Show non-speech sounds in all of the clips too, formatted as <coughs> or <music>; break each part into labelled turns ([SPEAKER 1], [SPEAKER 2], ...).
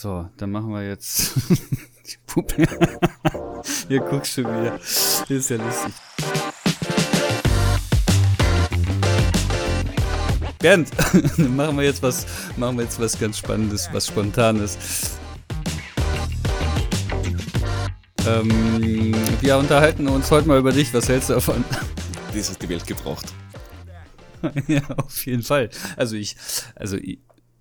[SPEAKER 1] So, dann machen wir jetzt <laughs> die Puppe. <laughs> Hier guckst du wieder. Das ist ja lustig. Bernd, <laughs> dann machen wir jetzt was, machen wir jetzt was ganz Spannendes, was Spontanes. Ähm, wir unterhalten uns heute mal über dich. Was hältst du davon?
[SPEAKER 2] Das ist die Welt gebraucht.
[SPEAKER 1] ja, auf jeden Fall. Also ich, also ich,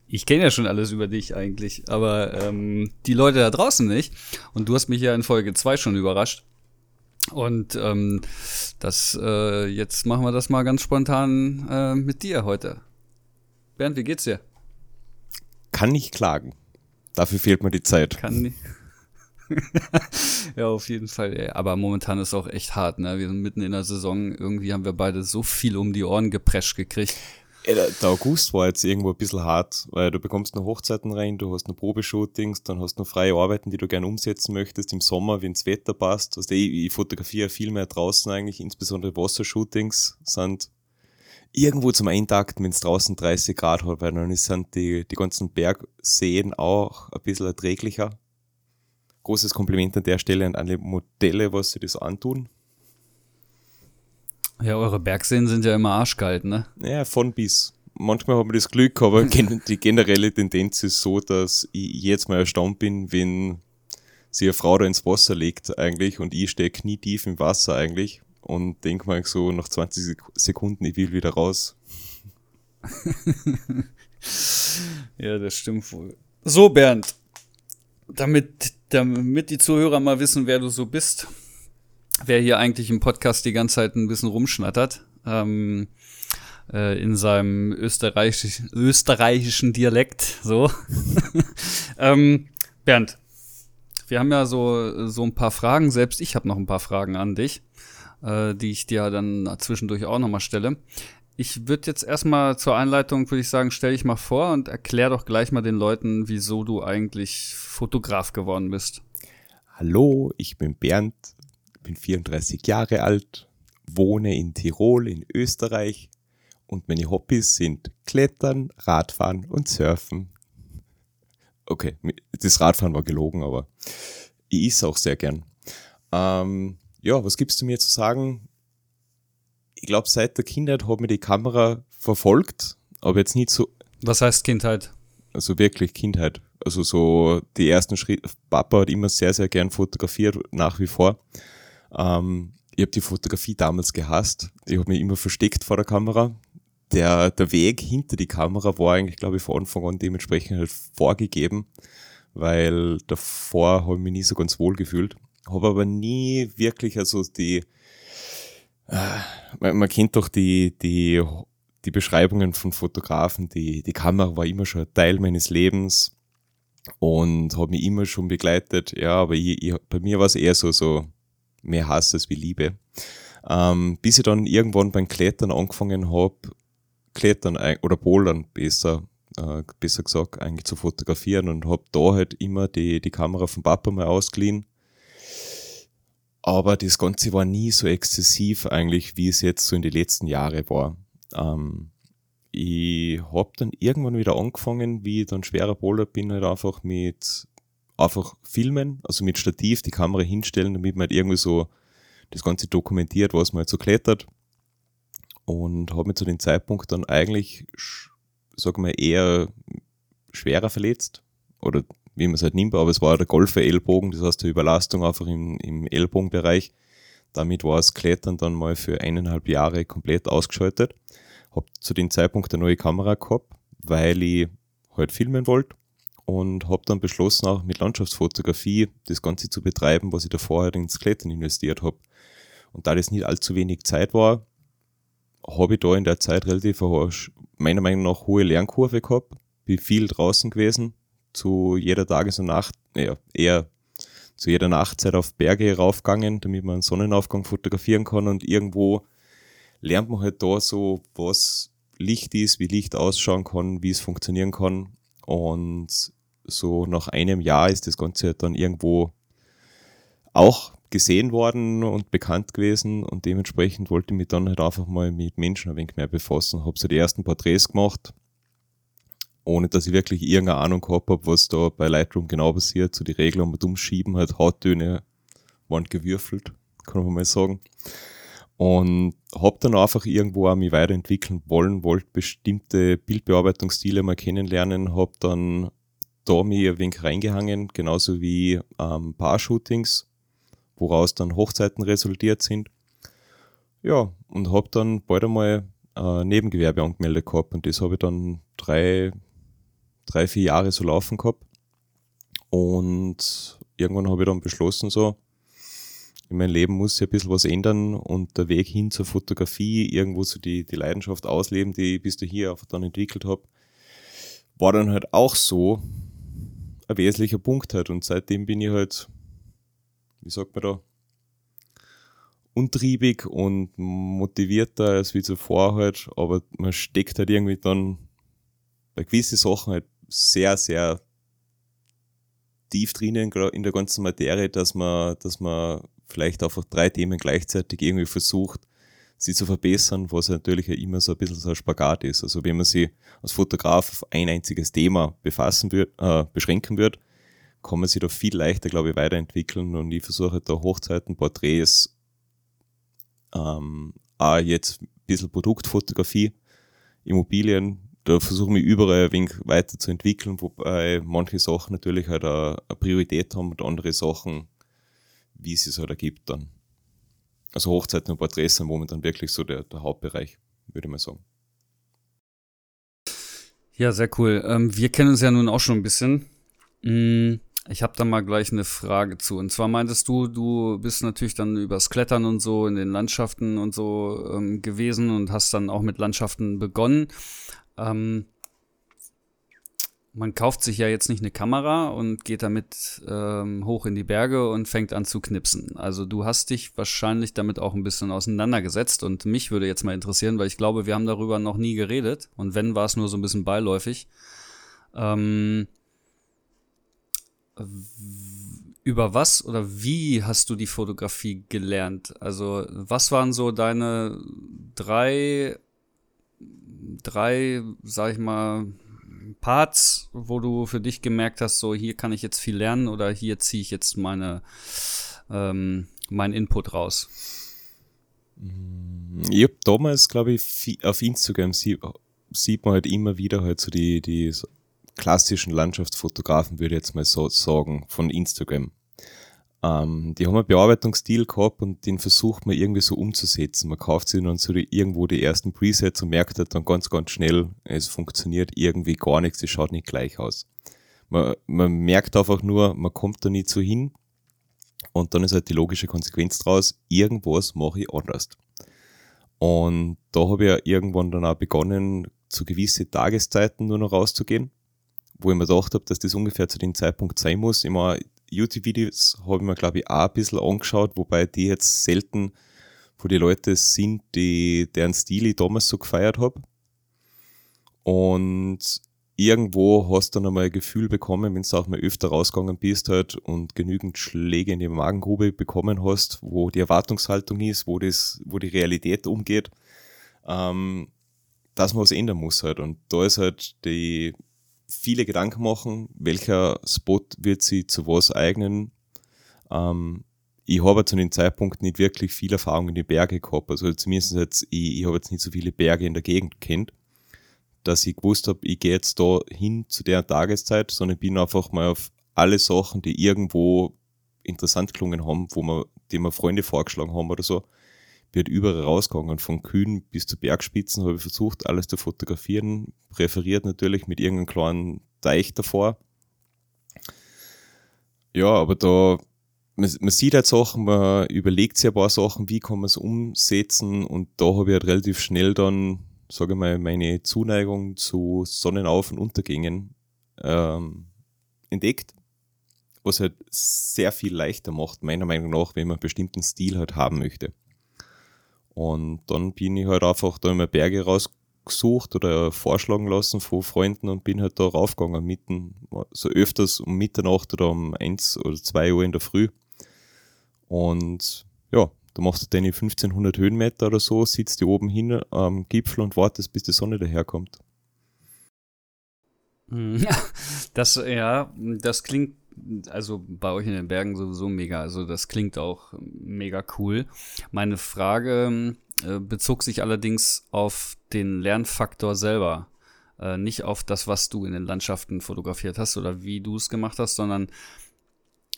[SPEAKER 1] ich kenne ja schon alles über dich eigentlich, aber ähm, die Leute da draußen nicht. Und du hast mich ja in Folge 2 schon überrascht. Und ähm, das, äh, jetzt machen wir das mal ganz spontan äh, mit dir heute. Bernd, wie geht's dir?
[SPEAKER 2] Kann nicht klagen. Dafür fehlt mir die Zeit.
[SPEAKER 1] Kann nicht. <laughs> ja, auf jeden Fall. Ey. Aber momentan ist auch echt hart. Ne? Wir sind mitten in der Saison. Irgendwie haben wir beide so viel um die Ohren geprescht gekriegt.
[SPEAKER 2] Der August war jetzt irgendwo ein bisschen hart, weil du bekommst noch Hochzeiten rein, du hast noch Probeshootings, dann hast du noch freie Arbeiten, die du gerne umsetzen möchtest im Sommer, wenn das Wetter passt. Also ich, ich fotografiere viel mehr draußen eigentlich, insbesondere Wassershootings sind irgendwo zum Eintakten, wenn es draußen 30 Grad hat, weil dann sind die, die ganzen Bergseen auch ein bisschen erträglicher. Großes Kompliment an der Stelle an alle Modelle, was sie das antun.
[SPEAKER 1] Ja, eure Bergseen sind ja immer arschkalt, ne?
[SPEAKER 2] Ja, von bis. Manchmal haben wir das Glück, aber <laughs> die generelle Tendenz ist so, dass ich jetzt mal erstaunt bin, wenn sie eine Frau da ins Wasser legt eigentlich und ich stehe knietief im Wasser eigentlich und denke mal so nach 20 Sekunden, ich will wieder raus. <laughs>
[SPEAKER 1] ja, das stimmt wohl. So, Bernd, damit, damit die Zuhörer mal wissen, wer du so bist, wer hier eigentlich im Podcast die ganze Zeit ein bisschen rumschnattert. Ähm, äh, in seinem österreichisch, österreichischen Dialekt. So. <laughs> ähm, Bernd, wir haben ja so, so ein paar Fragen. Selbst ich habe noch ein paar Fragen an dich, äh, die ich dir dann zwischendurch auch nochmal stelle. Ich würde jetzt erstmal zur Einleitung, würde ich sagen, stell dich mal vor und erklär doch gleich mal den Leuten, wieso du eigentlich Fotograf geworden bist.
[SPEAKER 2] Hallo, ich bin Bernd, bin 34 Jahre alt, wohne in Tirol in Österreich und meine Hobbys sind Klettern, Radfahren und Surfen. Okay, das Radfahren war gelogen, aber ich is auch sehr gern. Ähm, ja, was gibt's zu mir zu sagen? Ich glaube, seit der Kindheit hat mir die Kamera verfolgt, aber jetzt nicht so.
[SPEAKER 1] Was heißt Kindheit?
[SPEAKER 2] Also wirklich Kindheit. Also so die ersten Schritte. Papa hat immer sehr, sehr gern fotografiert, nach wie vor. Ähm, ich habe die Fotografie damals gehasst. Ich habe mich immer versteckt vor der Kamera. Der, der Weg hinter die Kamera war eigentlich, glaube ich, von Anfang an dementsprechend halt vorgegeben, weil davor habe ich mich nie so ganz wohl gefühlt. Habe aber nie wirklich, also die, äh, man, man kennt doch die, die, die Beschreibungen von Fotografen, die, die Kamera war immer schon ein Teil meines Lebens und hat mich immer schon begleitet. Ja, aber ich, ich, bei mir war es eher so, so mehr Hass als wie Liebe. Ähm, bis ich dann irgendwann beim Klettern angefangen habe, Klettern oder Bouldern besser, äh, besser gesagt, eigentlich zu fotografieren und habe da halt immer die, die Kamera vom Papa mal ausgeliehen. Aber das Ganze war nie so exzessiv eigentlich, wie es jetzt so in den letzten Jahren war. Ähm, ich habe dann irgendwann wieder angefangen, wie ich dann schwerer Boulder bin, halt einfach mit einfach filmen, also mit Stativ die Kamera hinstellen, damit man halt irgendwie so das Ganze dokumentiert, was man halt so klettert. Und habe mich zu dem Zeitpunkt dann eigentlich, sagen wir, eher schwerer verletzt. Oder wie man es halt nimmt, aber es war der Golfer-Ellbogen, das heißt die Überlastung einfach im, im Ellbogenbereich. Damit war das Klettern dann mal für eineinhalb Jahre komplett ausgeschaltet. Habe zu dem Zeitpunkt eine neue Kamera gehabt, weil ich halt filmen wollte und habe dann beschlossen, auch mit Landschaftsfotografie das Ganze zu betreiben, was ich davor halt ins Klettern investiert habe. Und da das nicht allzu wenig Zeit war, habe ich da in der Zeit relativ meiner Meinung nach hohe Lernkurve gehabt, bin viel draußen gewesen, zu jeder Tages- und Nacht, naja, eher zu jeder Nachtzeit auf Berge raufgegangen, damit man einen Sonnenaufgang fotografieren kann. Und irgendwo lernt man halt da so, was Licht ist, wie Licht ausschauen kann, wie es funktionieren kann. Und so nach einem Jahr ist das Ganze dann irgendwo auch gesehen worden und bekannt gewesen und dementsprechend wollte ich mich dann halt einfach mal mit Menschen ein wenig mehr befassen. Habe so die ersten Porträts gemacht ohne dass ich wirklich irgendeine Ahnung gehabt habe, was da bei Lightroom genau passiert. So die Regler und umschieben, halt Hauttöne waren gewürfelt, kann man mal sagen. Und habe dann einfach irgendwo auch mich weiterentwickeln wollen, wollte bestimmte Bildbearbeitungsstile mal kennenlernen, habe dann da mir ein wenig reingehangen, genauso wie ähm, Paar-Shootings, woraus dann Hochzeiten resultiert sind. Ja, und habe dann bald einmal äh, Nebengewerbe angemeldet gehabt und das habe ich dann drei, drei, vier Jahre so laufen gehabt. Und irgendwann habe ich dann beschlossen, so, in meinem Leben muss sich ein bisschen was ändern und der Weg hin zur Fotografie, irgendwo so die, die Leidenschaft ausleben, die ich bis dahin einfach dann entwickelt habe, war dann halt auch so ein wesentlicher Punkt halt. Und seitdem bin ich halt, wie sagt man da, untriebig und motivierter als wie zuvor halt, aber man steckt halt irgendwie dann bei gewissen Sachen halt sehr, sehr tief drinnen in der ganzen Materie, dass man, dass man vielleicht einfach drei Themen gleichzeitig irgendwie versucht, sie zu verbessern, was natürlich immer so ein bisschen so ein Spagat ist. Also wenn man sich als Fotograf auf ein einziges Thema befassen wird, äh, beschränken wird, kann man sich da viel leichter, glaube ich, weiterentwickeln und ich versuche da Hochzeiten, Porträts, ähm, auch jetzt ein bisschen Produktfotografie, Immobilien, da versuche ich mich überall ein wenig weiterzuentwickeln, wobei manche Sachen natürlich halt eine Priorität haben und andere Sachen wie es sich halt ergibt dann. Also Hochzeiten und Porträts sind momentan wirklich so der, der Hauptbereich, würde ich mal sagen.
[SPEAKER 1] Ja, sehr cool. Ähm, wir kennen uns ja nun auch schon ein bisschen. Mm, ich habe da mal gleich eine Frage zu. Und zwar meintest du, du bist natürlich dann übers Klettern und so in den Landschaften und so ähm, gewesen und hast dann auch mit Landschaften begonnen. Ähm, man kauft sich ja jetzt nicht eine Kamera und geht damit ähm, hoch in die Berge und fängt an zu knipsen. Also du hast dich wahrscheinlich damit auch ein bisschen auseinandergesetzt und mich würde jetzt mal interessieren, weil ich glaube, wir haben darüber noch nie geredet und wenn war es nur so ein bisschen beiläufig. Ähm, über was oder wie hast du die Fotografie gelernt? Also was waren so deine drei, drei, sag ich mal, Parts, wo du für dich gemerkt hast, so hier kann ich jetzt viel lernen oder hier ziehe ich jetzt meine, ähm, meinen Input raus?
[SPEAKER 2] Ich habe damals, glaube ich, auf Instagram sieht, sieht man halt immer wieder halt so die, die klassischen Landschaftsfotografen, würde ich jetzt mal so sagen, von Instagram. Ähm, die haben einen Bearbeitungsstil gehabt und den versucht man irgendwie so umzusetzen. Man kauft sich dann so die, irgendwo die ersten Presets und merkt halt dann ganz, ganz schnell, es funktioniert irgendwie gar nichts, es schaut nicht gleich aus. Man, man merkt einfach nur, man kommt da nicht so hin und dann ist halt die logische Konsequenz draus, irgendwas mache ich anders. Und da habe ich ja irgendwann dann auch begonnen, zu gewissen Tageszeiten nur noch rauszugehen, wo ich mir gedacht habe, dass das ungefähr zu dem Zeitpunkt sein muss. Immer YouTube-Videos habe ich mir, glaube ich, auch ein bisschen angeschaut, wobei die jetzt selten von den Leuten sind, die, deren Stil ich damals so gefeiert habe. Und irgendwo hast du dann einmal ein Gefühl bekommen, wenn du auch mal öfter rausgegangen bist halt und genügend Schläge in die Magengrube bekommen hast, wo die Erwartungshaltung ist, wo das, wo die Realität umgeht, ähm, dass man was ändern muss halt. Und da ist halt die viele Gedanken machen, welcher Spot wird sie zu was eignen. Ähm, ich habe zu dem Zeitpunkt nicht wirklich viel Erfahrung in die Berge gehabt. Also zumindest jetzt, ich, ich habe jetzt nicht so viele Berge in der Gegend kennt, dass ich gewusst habe, ich gehe jetzt da hin zu der Tageszeit, sondern bin einfach mal auf alle Sachen, die irgendwo interessant gelungen haben, wo man, die mir Freunde vorgeschlagen haben oder so, wird überall rausgegangen. Von Kühen bis zu Bergspitzen habe ich versucht, alles zu fotografieren. Präferiert natürlich mit irgendeinem kleinen Teich davor. Ja, aber da, man, man sieht halt Sachen, man überlegt sich ein paar Sachen, wie kann man es umsetzen und da habe ich halt relativ schnell dann, sage ich mal, meine Zuneigung zu Sonnenauf- und Untergängen ähm, entdeckt, was halt sehr viel leichter macht, meiner Meinung nach, wenn man einen bestimmten Stil halt haben möchte. Und dann bin ich halt einfach da immer Berge rausgesucht oder vorschlagen lassen von Freunden und bin halt da raufgegangen, mitten, so öfters um Mitternacht oder um eins oder zwei Uhr in der Früh. Und ja, da machst du deine 1500 Höhenmeter oder so, sitzt du oben hin am Gipfel und wartest, bis die Sonne daherkommt. <laughs>
[SPEAKER 1] Das, ja, das klingt, also bei euch in den Bergen sowieso mega. Also das klingt auch mega cool. Meine Frage äh, bezog sich allerdings auf den Lernfaktor selber. Äh, nicht auf das, was du in den Landschaften fotografiert hast oder wie du es gemacht hast, sondern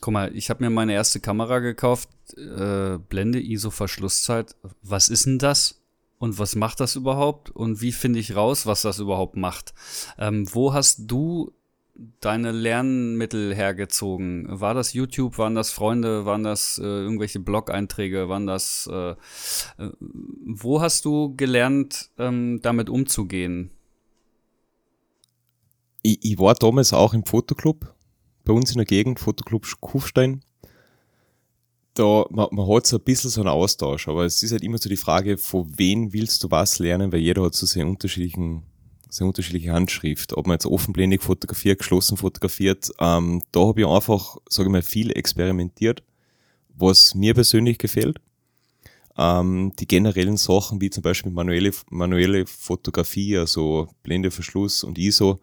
[SPEAKER 1] guck mal, ich habe mir meine erste Kamera gekauft, äh, Blende, ISO, Verschlusszeit. Was ist denn das? Und was macht das überhaupt? Und wie finde ich raus, was das überhaupt macht? Ähm, wo hast du deine Lernmittel hergezogen? War das YouTube? Waren das Freunde? Waren das äh, irgendwelche Blog-Einträge? Waren das. Äh, äh, wo hast du gelernt, ähm, damit umzugehen?
[SPEAKER 2] Ich, ich, war damals auch im Fotoclub, bei uns in der Gegend, Fotoclub Kufstein. Da, man, man hat so ein bisschen so einen Austausch, aber es ist halt immer so die Frage, von wem willst du was lernen, weil jeder hat so seine unterschiedlichen sehr unterschiedliche Handschrift. Ob man jetzt offenblendig fotografiert, geschlossen fotografiert, ähm, da habe ich einfach, sage ich mal, viel experimentiert, was mir persönlich gefällt. Ähm, die generellen Sachen, wie zum Beispiel manuelle, manuelle Fotografie, also Blendeverschluss und ISO,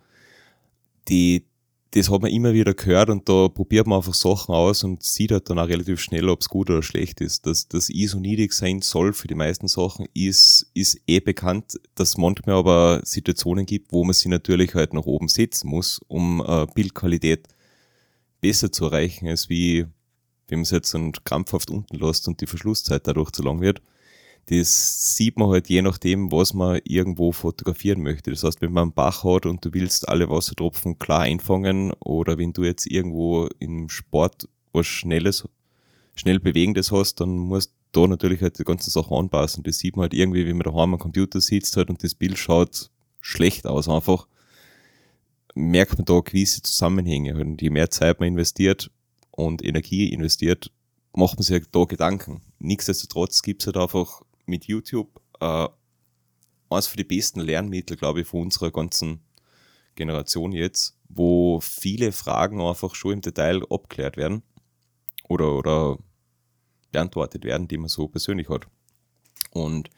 [SPEAKER 2] die, das hat man immer wieder gehört und da probiert man einfach Sachen aus und sieht halt dann auch relativ schnell, ob es gut oder schlecht ist. Dass das ISO niedrig sein soll für die meisten Sachen, ist, ist eh bekannt, dass manchmal aber Situationen gibt, wo man sie natürlich halt nach oben setzen muss, um äh, Bildqualität besser zu erreichen, als wie wenn man es jetzt krampfhaft unten lässt und die Verschlusszeit dadurch zu lang wird das sieht man halt je nachdem, was man irgendwo fotografieren möchte. Das heißt, wenn man einen Bach hat und du willst alle Wassertropfen klar einfangen oder wenn du jetzt irgendwo im Sport was Schnelles, schnell Bewegendes hast, dann musst du da natürlich halt die ganzen Sachen anpassen. Das sieht man halt irgendwie, wenn man daheim am Computer sitzt halt und das Bild schaut schlecht aus einfach, merkt man da gewisse Zusammenhänge. Und je mehr Zeit man investiert und Energie investiert, macht man sich halt da Gedanken. Nichtsdestotrotz gibt es halt einfach mit YouTube äh, eines von die besten Lernmittel, glaube ich, von unserer ganzen Generation jetzt, wo viele Fragen einfach schon im Detail abklärt werden oder, oder beantwortet werden, die man so persönlich hat. Und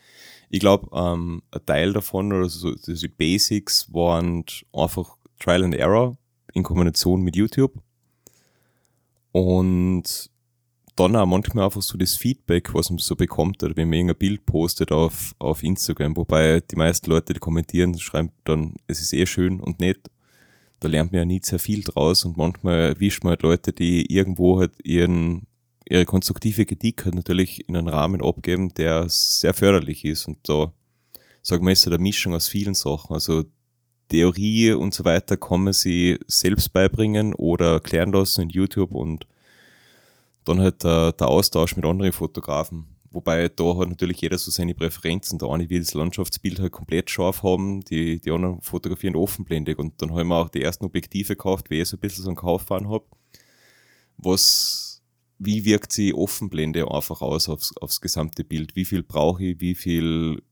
[SPEAKER 2] ich glaube, ähm, ein Teil davon, oder so, die Basics, waren einfach Trial and Error in Kombination mit YouTube. Und dann auch manchmal einfach so das Feedback, was man so bekommt, oder wenn man irgendein Bild postet auf, auf Instagram, wobei die meisten Leute, die kommentieren, schreiben dann, es ist eh schön und nett. Da lernt man ja nie sehr viel draus und manchmal erwischt man halt Leute, die irgendwo halt ihren, ihre konstruktive Kritik halt natürlich in einen Rahmen abgeben, der sehr förderlich ist und da, sagen wir, ist halt eine Mischung aus vielen Sachen. Also Theorie und so weiter kann man sie selbst beibringen oder erklären lassen in YouTube und dann halt der, der Austausch mit anderen Fotografen. Wobei da hat natürlich jeder so seine Präferenzen. Der eine will das Landschaftsbild halt komplett scharf haben, die, die anderen fotografieren offenblendig. Und dann haben wir auch die ersten Objektive gekauft, wie ich so ein bisschen so einen Kauffahren habe. Was, wie wirkt sie Offenblende einfach aus aufs, aufs gesamte Bild? Wie viel brauche ich? Wie viel,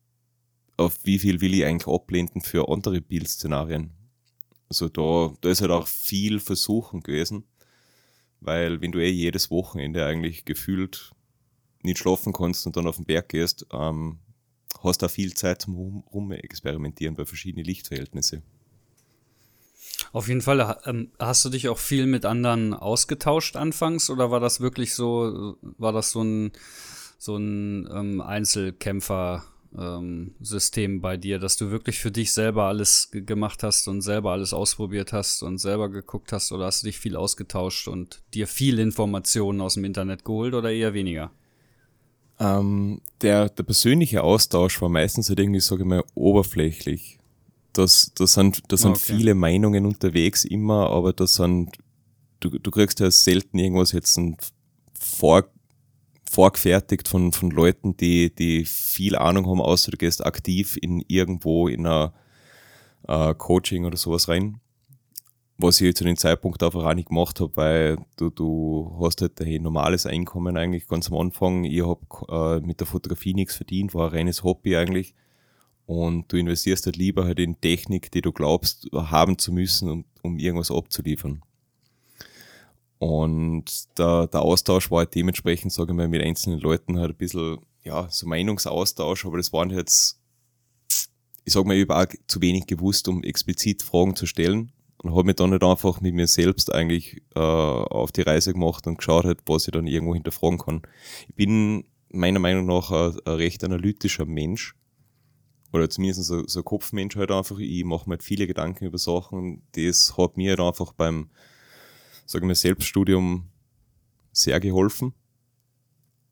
[SPEAKER 2] auf wie viel will ich eigentlich abblenden für andere Bildszenarien? Also da, da ist halt auch viel Versuchen gewesen weil wenn du eh jedes Wochenende eigentlich gefühlt nicht schlafen kannst und dann auf den Berg gehst, ähm, hast du auch viel Zeit zum Rumexperimentieren bei verschiedenen Lichtverhältnissen.
[SPEAKER 1] Auf jeden Fall. Ähm, hast du dich auch viel mit anderen ausgetauscht anfangs oder war das wirklich so, war das so ein, so ein ähm, Einzelkämpfer? Ähm, System bei dir, dass du wirklich für dich selber alles gemacht hast und selber alles ausprobiert hast und selber geguckt hast oder hast du dich viel ausgetauscht und dir viel Informationen aus dem Internet geholt oder eher weniger?
[SPEAKER 2] Ähm, der, der persönliche Austausch war meistens halt irgendwie, sage ich mal, oberflächlich. Das, das sind, das sind okay. viele Meinungen unterwegs immer, aber das sind, du, du kriegst ja selten irgendwas jetzt ein vor, vorgefertigt von, von Leuten, die, die viel Ahnung haben, außer du gehst aktiv in irgendwo in einer äh, Coaching oder sowas rein. Was ich zu dem Zeitpunkt einfach auch nicht gemacht habe, weil du, du hast halt ein normales Einkommen eigentlich ganz am Anfang. Ich habe äh, mit der Fotografie nichts verdient, war ein reines Hobby eigentlich. Und du investierst halt lieber halt in Technik, die du glaubst haben zu müssen, um, um irgendwas abzuliefern. Und der, der Austausch war halt dementsprechend, sage ich mal, mit einzelnen Leuten halt ein bisschen, ja, so Meinungsaustausch, aber das waren jetzt, ich sage mal, ich habe auch zu wenig gewusst, um explizit Fragen zu stellen. und habe mich dann nicht einfach mit mir selbst eigentlich äh, auf die Reise gemacht und geschaut, halt, was ich dann irgendwo hinterfragen kann. Ich bin meiner Meinung nach ein, ein recht analytischer Mensch oder zumindest so, so ein Kopfmensch halt einfach. Ich mache mir halt viele Gedanken über Sachen. Das hat mir halt einfach beim, sagen wir, Selbststudium sehr geholfen,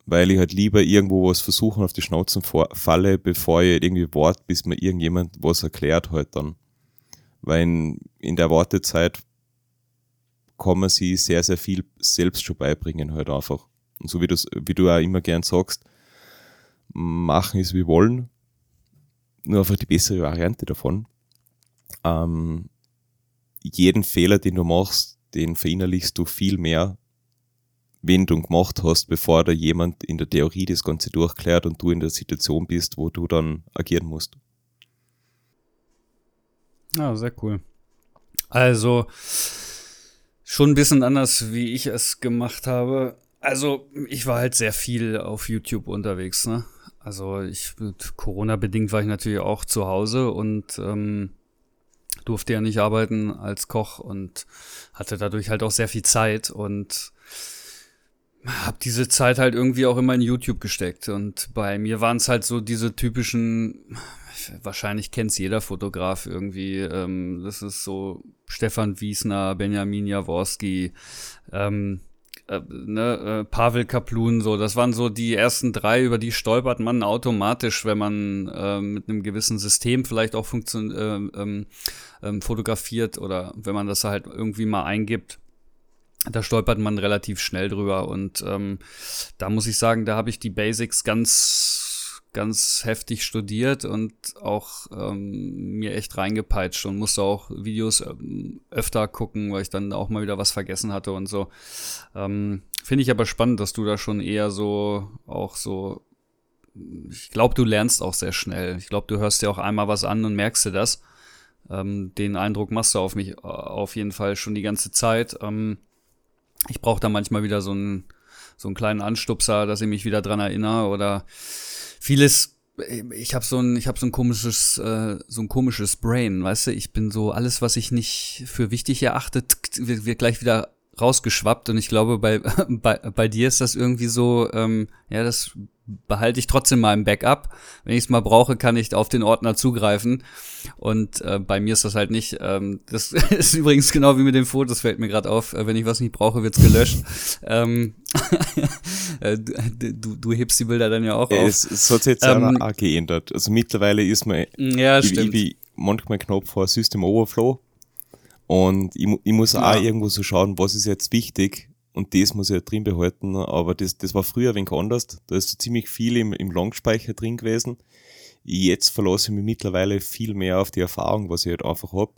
[SPEAKER 2] weil ich halt lieber irgendwo was versuchen auf die Schnauze falle, bevor ich irgendwie warte, bis mir irgendjemand was erklärt halt dann. Weil in, in der Wartezeit kann man sich sehr, sehr viel selbst schon beibringen halt einfach. Und so wie du, wie du auch immer gern sagst, machen ist wie wollen nur einfach die bessere Variante davon. Ähm, jeden Fehler, den du machst, den verinnerlichst du viel mehr, wenn du gemacht hast, bevor da jemand in der Theorie das Ganze durchklärt und du in der Situation bist, wo du dann agieren musst.
[SPEAKER 1] Ja, sehr cool. Also, schon ein bisschen anders, wie ich es gemacht habe. Also, ich war halt sehr viel auf YouTube unterwegs, ne? Also ich Corona-bedingt war ich natürlich auch zu Hause und ähm, durfte ja nicht arbeiten als Koch und hatte dadurch halt auch sehr viel Zeit und habe diese Zeit halt irgendwie auch immer in YouTube gesteckt. Und bei mir waren es halt so diese typischen, wahrscheinlich kennt's jeder Fotograf irgendwie. Ähm, das ist so Stefan Wiesner, Benjamin Jaworski, ähm, äh, ne, äh, Pavel Kaplun, so, das waren so die ersten drei, über die stolpert man automatisch, wenn man äh, mit einem gewissen System vielleicht auch funktion äh, ähm, ähm, fotografiert oder wenn man das halt irgendwie mal eingibt. Da stolpert man relativ schnell drüber und ähm, da muss ich sagen, da habe ich die Basics ganz ganz heftig studiert und auch ähm, mir echt reingepeitscht und musste auch Videos ähm, öfter gucken, weil ich dann auch mal wieder was vergessen hatte und so. Ähm, Finde ich aber spannend, dass du da schon eher so auch so. Ich glaube, du lernst auch sehr schnell. Ich glaube, du hörst dir auch einmal was an und merkst dir das. Ähm, den Eindruck machst du auf mich äh, auf jeden Fall schon die ganze Zeit. Ähm, ich brauche da manchmal wieder so einen, so einen kleinen Anstupser, dass ich mich wieder dran erinnere oder vieles ich habe so ein ich habe so ein komisches äh, so ein komisches Brain, weißt du, ich bin so alles was ich nicht für wichtig erachte, wird, wird gleich wieder rausgeschwappt und ich glaube bei <laughs> bei, bei dir ist das irgendwie so ähm, ja, das behalte ich trotzdem mal im Backup. Wenn ich es mal brauche, kann ich auf den Ordner zugreifen. Und äh, bei mir ist das halt nicht. Ähm, das <laughs> ist übrigens genau wie mit den Fotos, fällt mir gerade auf. Äh, wenn ich was nicht brauche, wird's gelöscht. <laughs> ähm, äh, du, du hebst die Bilder dann ja auch auf.
[SPEAKER 2] Es, es hat sich jetzt ähm, auch geändert. Also mittlerweile ist man
[SPEAKER 1] ja, stimmt.
[SPEAKER 2] wie manchmal Knopf vor System Overflow. Und ich, ich muss ja. auch irgendwo so schauen, was ist jetzt wichtig und das muss ich ja drin behalten. Aber das, das war früher ein wenig anders. Da ist ziemlich viel im, im Langspeicher drin gewesen. Jetzt verlasse ich mich mittlerweile viel mehr auf die Erfahrung, was ich halt einfach hab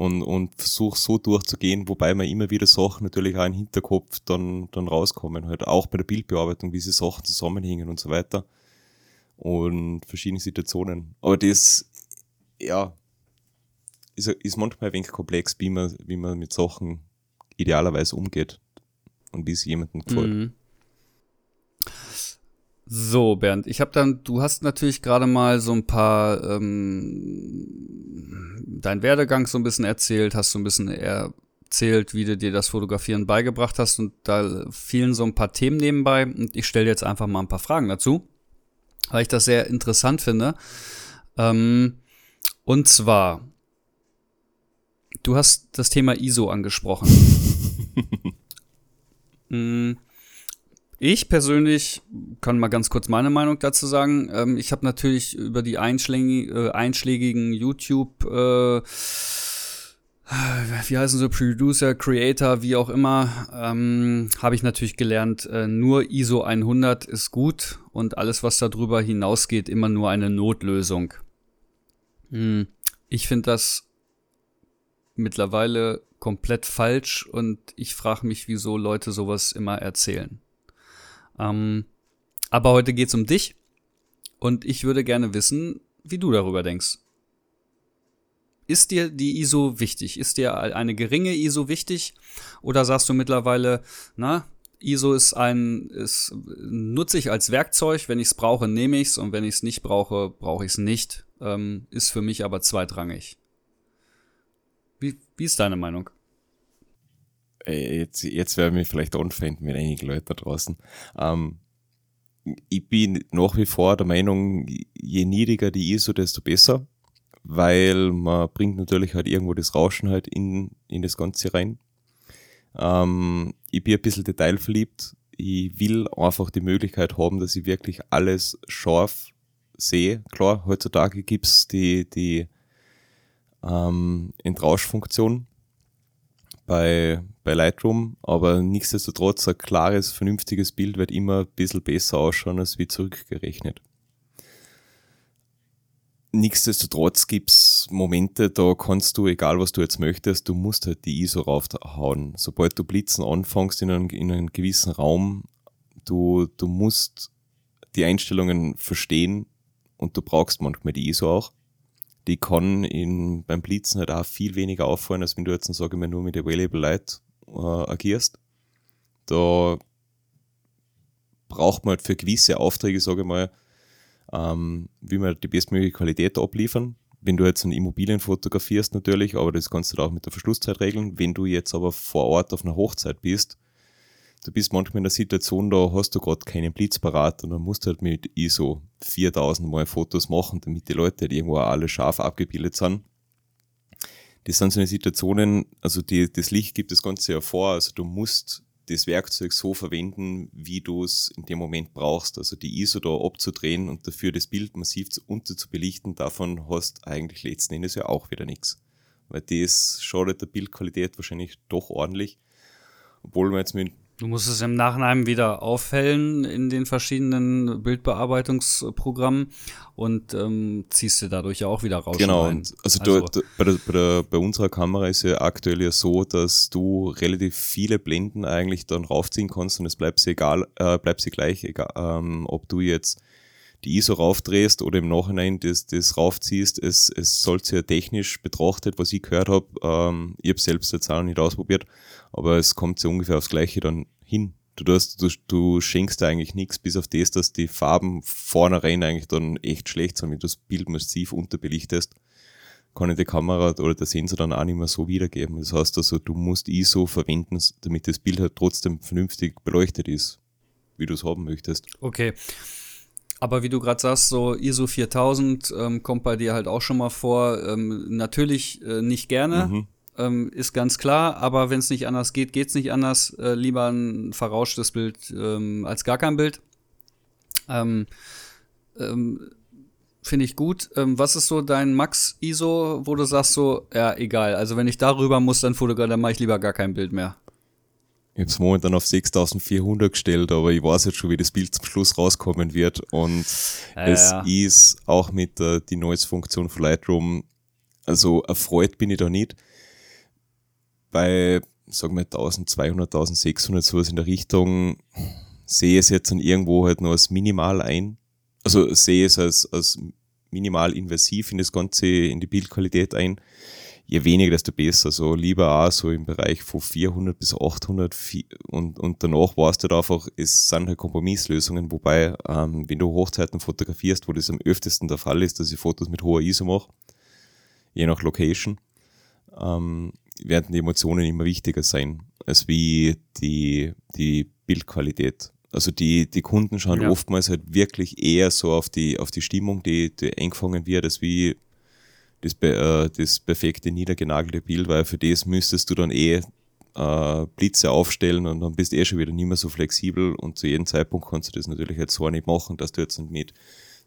[SPEAKER 2] und, und versuche so durchzugehen, wobei mir immer wieder Sachen natürlich auch im Hinterkopf dann, dann rauskommen, halt auch bei der Bildbearbeitung, wie sie Sachen zusammenhängen und so weiter und verschiedene Situationen. Aber das, ja, ist, ist manchmal ein wenig komplex, wie man, wie man mit Sachen idealerweise umgeht und wie es jemandem gefällt. Mhm.
[SPEAKER 1] So, Bernd, ich habe dann, du hast natürlich gerade mal so ein paar, ähm, dein Werdegang so ein bisschen erzählt, hast so ein bisschen erzählt, wie du dir das Fotografieren beigebracht hast und da fielen so ein paar Themen nebenbei und ich stelle jetzt einfach mal ein paar Fragen dazu, weil ich das sehr interessant finde. Ähm, und zwar, du hast das Thema ISO angesprochen. <laughs> Mm, ich persönlich kann mal ganz kurz meine Meinung dazu sagen. Ähm, ich habe natürlich über die einschlägigen, äh, einschlägigen YouTube, äh, wie heißen sie, Producer, Creator, wie auch immer, ähm, habe ich natürlich gelernt, äh, nur ISO 100 ist gut und alles, was darüber hinausgeht, immer nur eine Notlösung. Hm. Ich finde das mittlerweile komplett falsch und ich frage mich, wieso Leute sowas immer erzählen. Ähm, aber heute geht's um dich und ich würde gerne wissen, wie du darüber denkst. Ist dir die ISO wichtig? Ist dir eine geringe ISO wichtig? Oder sagst du mittlerweile, na, ISO ist ein, ist, nutze ich als Werkzeug, wenn ich es brauche, nehme ich es und wenn ich es nicht brauche, brauche ich es nicht. Ähm, ist für mich aber zweitrangig. Wie, ist deine Meinung?
[SPEAKER 2] Jetzt, jetzt werden wir vielleicht anfinden mit einigen Leuten da draußen. Ähm, ich bin nach wie vor der Meinung, je niedriger die ISO, desto besser, weil man bringt natürlich halt irgendwo das Rauschen halt in, in das Ganze rein. Ähm, ich bin ein bisschen detailverliebt. Ich will einfach die Möglichkeit haben, dass ich wirklich alles scharf sehe. Klar, heutzutage gibt's die, die ähm, Entrauschfunktion bei, bei Lightroom, aber nichtsdestotrotz ein klares, vernünftiges Bild wird immer ein bisschen besser ausschauen als wie zurückgerechnet. Nichtsdestotrotz gibt's Momente, da kannst du, egal was du jetzt möchtest, du musst halt die ISO raufhauen. Sobald du Blitzen anfängst in einem, in einem gewissen Raum, du, du musst die Einstellungen verstehen und du brauchst manchmal die ISO auch. Die kann in, beim Blitzen halt auch viel weniger auffallen, als wenn du jetzt, sage ich mal, nur mit Available Light äh, agierst. Da braucht man halt für gewisse Aufträge, sage ich mal, ähm, wie man die bestmögliche Qualität abliefern. Wenn du jetzt ein Immobilien fotografierst natürlich, aber das kannst du auch mit der Verschlusszeit regeln. Wenn du jetzt aber vor Ort auf einer Hochzeit bist, du bist manchmal in der Situation, da hast du gerade keinen Blitz parat und dann musst du halt mit ISO 4000 mal Fotos machen, damit die Leute halt irgendwo alle scharf abgebildet sind. Das sind so eine Situationen, also die, das Licht gibt das Ganze ja vor, also du musst das Werkzeug so verwenden, wie du es in dem Moment brauchst. Also die ISO da abzudrehen und dafür das Bild massiv unter zu belichten, davon hast eigentlich letzten Endes ja auch wieder nichts. Weil das schadet der Bildqualität wahrscheinlich doch ordentlich. Obwohl man jetzt mit
[SPEAKER 1] Du musst es im Nachhinein wieder aufhellen in den verschiedenen Bildbearbeitungsprogrammen und ähm, ziehst du dadurch ja auch wieder raus.
[SPEAKER 2] Genau, rein. also, also du, bei, der, bei, der, bei unserer Kamera ist ja aktuell ja so, dass du relativ viele Blenden eigentlich dann raufziehen kannst und es bleibt sie egal, äh, bleibt sie gleich, egal, ähm, ob du jetzt die ISO raufdrehst oder im Nachhinein das, das raufziehst, es, es soll ja technisch betrachtet, was ich gehört habe, ähm, ich habe selbst jetzt auch nicht ausprobiert, aber es kommt ja ungefähr aufs Gleiche dann hin. Du, tust, du, du schenkst da eigentlich nichts, bis auf das, dass die Farben vornherein eigentlich dann echt schlecht sind, wenn du das Bild massiv unterbelichtest kann ich die Kamera oder der Sensor dann auch nicht mehr so wiedergeben. Das heißt also, du musst ISO verwenden, damit das Bild halt trotzdem vernünftig beleuchtet ist, wie du es haben möchtest.
[SPEAKER 1] Okay. Aber wie du gerade sagst, so ISO 4000 ähm, kommt bei dir halt auch schon mal vor. Ähm, natürlich äh, nicht gerne, mhm. ähm, ist ganz klar. Aber wenn es nicht anders geht, geht es nicht anders. Äh, lieber ein verrauschtes Bild ähm, als gar kein Bild. Ähm, ähm, finde ich gut. was ist so dein Max-ISO, wo du sagst so, ja, egal. Also wenn ich darüber muss, dann fotografiere, dann mache ich lieber gar kein Bild mehr.
[SPEAKER 2] Ich habe es momentan auf 6400 gestellt, aber ich weiß jetzt schon, wie das Bild zum Schluss rauskommen wird. Und ja, es ja. ist auch mit der die Noise-Funktion von Lightroom, also erfreut bin ich da nicht. Bei, sagen wir, 1200, 1600, sowas in der Richtung, sehe es jetzt dann irgendwo halt nur als minimal ein. Also sehe es als, als minimal invasiv in das Ganze, in die Bildqualität ein je weniger, desto besser. So lieber auch so im Bereich von 400 bis 800 und, und danach warst du da einfach, es sind halt Kompromisslösungen, wobei, ähm, wenn du Hochzeiten fotografierst, wo das am öftesten der Fall ist, dass ich Fotos mit hoher ISO mache, je nach Location, ähm, werden die Emotionen immer wichtiger sein, als wie die, die Bildqualität. Also die, die Kunden schauen ja. oftmals halt wirklich eher so auf die, auf die Stimmung, die, die eingefangen wird, als wie das, äh, das perfekte niedergenagelte Bild, weil für das müsstest du dann eh äh, Blitze aufstellen und dann bist eh schon wieder nicht mehr so flexibel und zu jedem Zeitpunkt kannst du das natürlich jetzt so nicht machen, dass du jetzt mit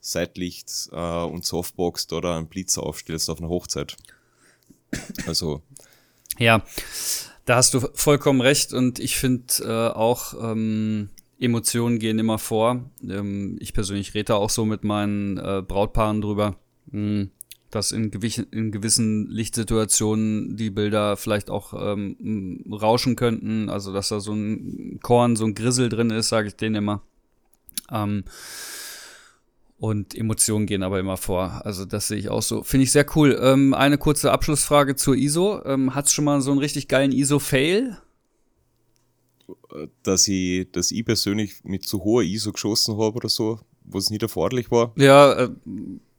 [SPEAKER 2] Seitlicht äh, und Softbox oder einen Blitz aufstellst auf einer Hochzeit. Also.
[SPEAKER 1] Ja, da hast du vollkommen recht und ich finde äh, auch, ähm, Emotionen gehen immer vor. Ähm, ich persönlich rede auch so mit meinen äh, Brautpaaren drüber. Hm, dass in, in gewissen Lichtsituationen die Bilder vielleicht auch ähm, rauschen könnten, also dass da so ein Korn, so ein Grissel drin ist, sage ich denen immer. Ähm, und Emotionen gehen aber immer vor. Also das sehe ich auch so. Finde ich sehr cool. Ähm, eine kurze Abschlussfrage zur ISO. Ähm, Hat es schon mal so einen richtig geilen ISO-Fail?
[SPEAKER 2] Dass ich, dass ich persönlich mit zu hoher ISO geschossen habe oder so, wo es nicht erforderlich war?
[SPEAKER 1] Ja, äh,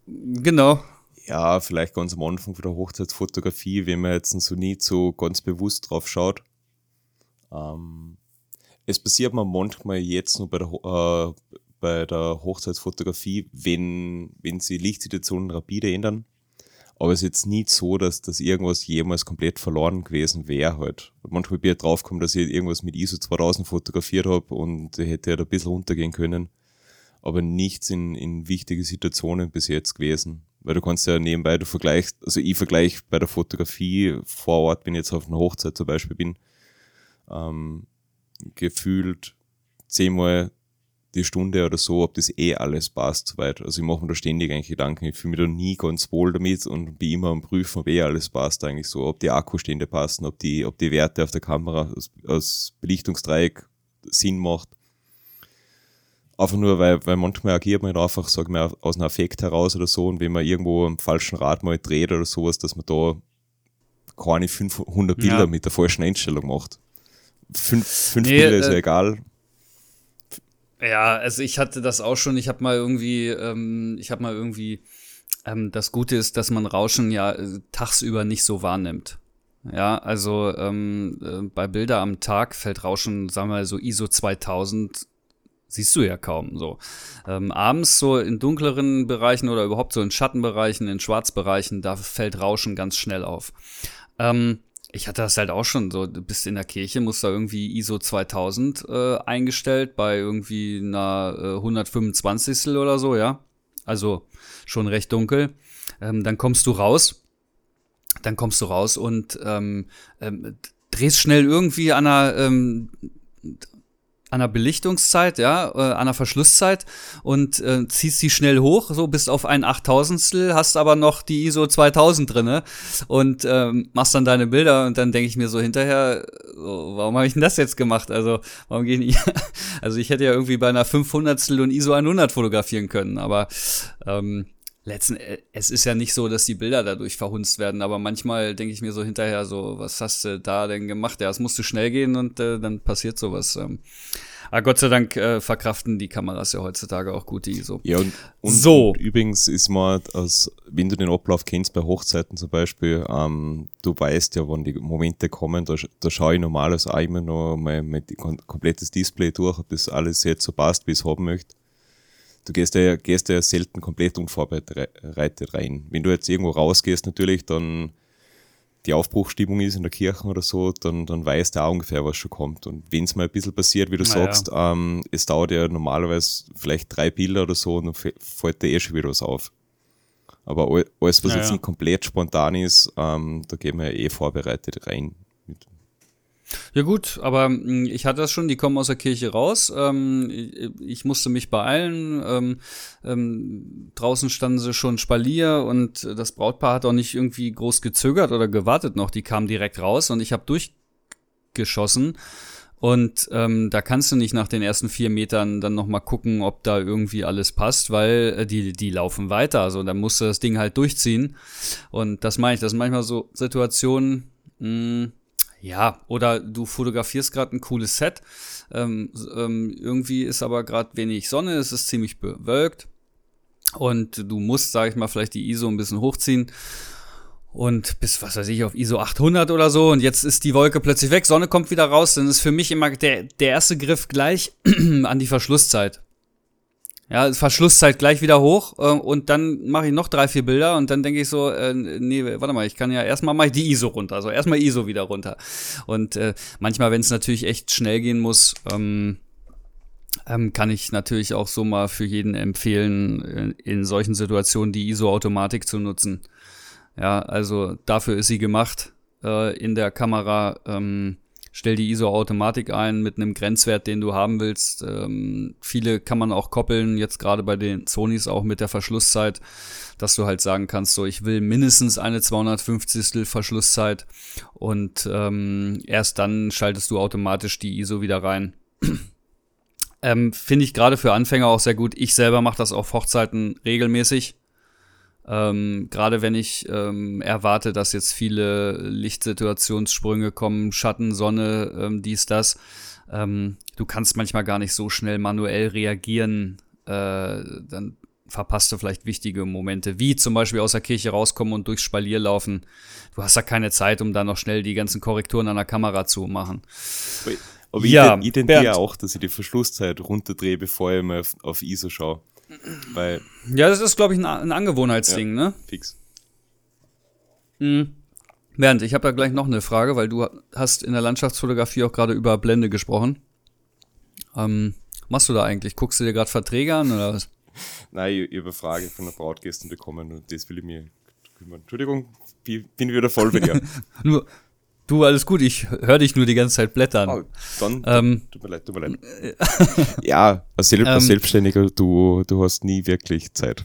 [SPEAKER 1] genau
[SPEAKER 2] Ja, vielleicht ganz am Anfang von der Hochzeitsfotografie, wenn man jetzt so nie so ganz bewusst drauf schaut. Ähm, es passiert mir manchmal jetzt nur bei der, äh, bei der Hochzeitsfotografie, wenn, wenn sich Lichtsituationen rapide ändern. Aber es ist jetzt nicht so, dass, dass irgendwas jemals komplett verloren gewesen wäre halt. Manchmal bin ich draufgekommen, dass ich irgendwas mit ISO 2000 fotografiert habe und hätte halt ein bisschen runtergehen können. Aber nichts in, in wichtige Situationen bis jetzt gewesen. Weil du kannst ja nebenbei, du vergleichst, also ich vergleiche bei der Fotografie vor Ort, wenn ich jetzt auf einer Hochzeit zum Beispiel bin, ähm, gefühlt zehnmal die Stunde oder so, ob das eh alles passt soweit. Also ich mache mir da ständig eigentlich Gedanken. Ich fühle mich da nie ganz wohl damit und bin immer am Prüfen, ob eh alles passt eigentlich so, ob die Akkustände passen, ob die, ob die Werte auf der Kamera aus, Belichtungsdreieck Sinn macht. Einfach nur, weil, weil manchmal agiert man halt einfach, sag mal, aus einem Effekt heraus oder so und wenn man irgendwo am falschen Rad mal dreht oder sowas, dass man da keine 500 Bilder ja. mit der falschen Einstellung macht. Fünf, fünf nee, Bilder ist ja äh, egal
[SPEAKER 1] ja, also ich hatte das auch schon. Ich habe mal irgendwie, ähm, ich habe mal irgendwie, ähm, das Gute ist, dass man Rauschen ja äh, tagsüber nicht so wahrnimmt. Ja, also ähm, äh, bei Bilder am Tag fällt Rauschen, sagen wir mal so ISO 2000 siehst du ja kaum so. Ähm, abends so in dunkleren Bereichen oder überhaupt so in Schattenbereichen, in Schwarzbereichen, da fällt Rauschen ganz schnell auf. Ähm, ich hatte das halt auch schon so, du bist in der Kirche, musst da irgendwie ISO 2000 äh, eingestellt bei irgendwie einer äh, 125. oder so, ja. Also schon recht dunkel. Ähm, dann kommst du raus, dann kommst du raus und ähm, ähm, drehst schnell irgendwie an einer ähm, an der Belichtungszeit, ja, äh, an der Verschlusszeit und äh, ziehst die schnell hoch, so bist auf ein Achttausendstel, hast aber noch die ISO 2000 drinne und ähm, machst dann deine Bilder und dann denke ich mir so hinterher, so, warum habe ich denn das jetzt gemacht? Also warum gehen ich, <laughs> also ich hätte ja irgendwie bei einer 500 und ISO 100 fotografieren können, aber ähm, letzten, äh, es ist ja nicht so, dass die Bilder dadurch verhunzt werden, aber manchmal denke ich mir so hinterher so, was hast du da denn gemacht? Ja, es musste schnell gehen und äh, dann passiert sowas. Ähm. Aber Gott sei Dank äh, verkraften die Kameras ja heutzutage auch gut die
[SPEAKER 2] so. Ja, und, und, so. und übrigens ist mal, als, wenn du den Ablauf kennst bei Hochzeiten zum Beispiel, ähm, du weißt ja, wann die Momente kommen, da, da schaue ich normalerweise auch immer noch mein, mein komplettes Display durch, ob das alles jetzt so passt, wie ich es haben möchte du gehst ja, gehst ja selten komplett unvorbereitet rein. Wenn du jetzt irgendwo rausgehst, natürlich, dann die Aufbruchstimmung ist in der Kirche oder so, dann, dann weißt du auch ungefähr, was schon kommt. Und wenn es mal ein bisschen passiert, wie du naja. sagst, ähm, es dauert ja normalerweise vielleicht drei Bilder oder so und dann fällt dir eh schon wieder was auf. Aber alles, was naja. jetzt nicht komplett spontan ist, ähm, da gehen wir ja eh vorbereitet rein.
[SPEAKER 1] Ja gut, aber hm, ich hatte das schon, die kommen aus der Kirche raus. Ähm, ich musste mich beeilen. Ähm, ähm, draußen standen sie schon Spalier und das Brautpaar hat auch nicht irgendwie groß gezögert oder gewartet noch. Die kamen direkt raus und ich habe durchgeschossen. Und ähm, da kannst du nicht nach den ersten vier Metern dann nochmal gucken, ob da irgendwie alles passt, weil äh, die, die laufen weiter. Also dann musst du das Ding halt durchziehen. Und das meine ich, das sind manchmal so Situationen, mh, hm, ja, oder du fotografierst gerade ein cooles Set. Ähm, ähm, irgendwie ist aber gerade wenig Sonne, es ist ziemlich bewölkt. Und du musst, sag ich mal, vielleicht die ISO ein bisschen hochziehen. Und bis, was weiß ich, auf ISO 800 oder so. Und jetzt ist die Wolke plötzlich weg, Sonne kommt wieder raus. Dann ist für mich immer der, der erste Griff gleich <clears throat> an die Verschlusszeit. Ja, Verschlusszeit gleich wieder hoch äh, und dann mache ich noch drei, vier Bilder und dann denke ich so, äh, nee, warte mal, ich kann ja erstmal mache ich die ISO runter, also erstmal ISO wieder runter. Und äh, manchmal, wenn es natürlich echt schnell gehen muss, ähm, ähm, kann ich natürlich auch so mal für jeden empfehlen, in, in solchen Situationen die ISO-Automatik zu nutzen. Ja, also dafür ist sie gemacht äh, in der Kamera. Ähm, stell die ISO-Automatik ein mit einem Grenzwert, den du haben willst. Ähm, viele kann man auch koppeln, jetzt gerade bei den Sonys auch mit der Verschlusszeit, dass du halt sagen kannst, so ich will mindestens eine 250. Verschlusszeit und ähm, erst dann schaltest du automatisch die ISO wieder rein. <clears throat> ähm, Finde ich gerade für Anfänger auch sehr gut. Ich selber mache das auf Hochzeiten regelmäßig ähm, Gerade wenn ich ähm, erwarte, dass jetzt viele Lichtsituationssprünge kommen, Schatten, Sonne, ähm, dies, das. Ähm, du kannst manchmal gar nicht so schnell manuell reagieren. Äh, dann verpasst du vielleicht wichtige Momente, wie zum Beispiel aus der Kirche rauskommen und durchs Spalier laufen. Du hast da keine Zeit, um da noch schnell die ganzen Korrekturen an der Kamera zu machen.
[SPEAKER 2] Aber ja, ich, ich tendiere auch, dass ich die Verschlusszeit runterdrehe, bevor ich mal auf, auf ISO schaue. Weil
[SPEAKER 1] ja, das ist, glaube ich, ein, ein Angewohnheitsding, ja, ne? Fix. Mhm. Bernd, ich habe da gleich noch eine Frage, weil du hast in der Landschaftsfotografie auch gerade über Blende gesprochen. Ähm, machst du da eigentlich? Guckst du dir gerade Verträge an oder was?
[SPEAKER 2] Nein, ich, habe eine Frage von einer Braut gestern bekommen und das will ich mir kümmern. Entschuldigung, ich bin wieder voll bei dir. <laughs>
[SPEAKER 1] nur, du, alles gut, ich höre dich nur die ganze Zeit blättern. Oh,
[SPEAKER 2] dann, ähm, tut mir leid, tut mir leid. <laughs> ja, als, Sel als ähm, Selbstständiger, du, du hast nie wirklich Zeit.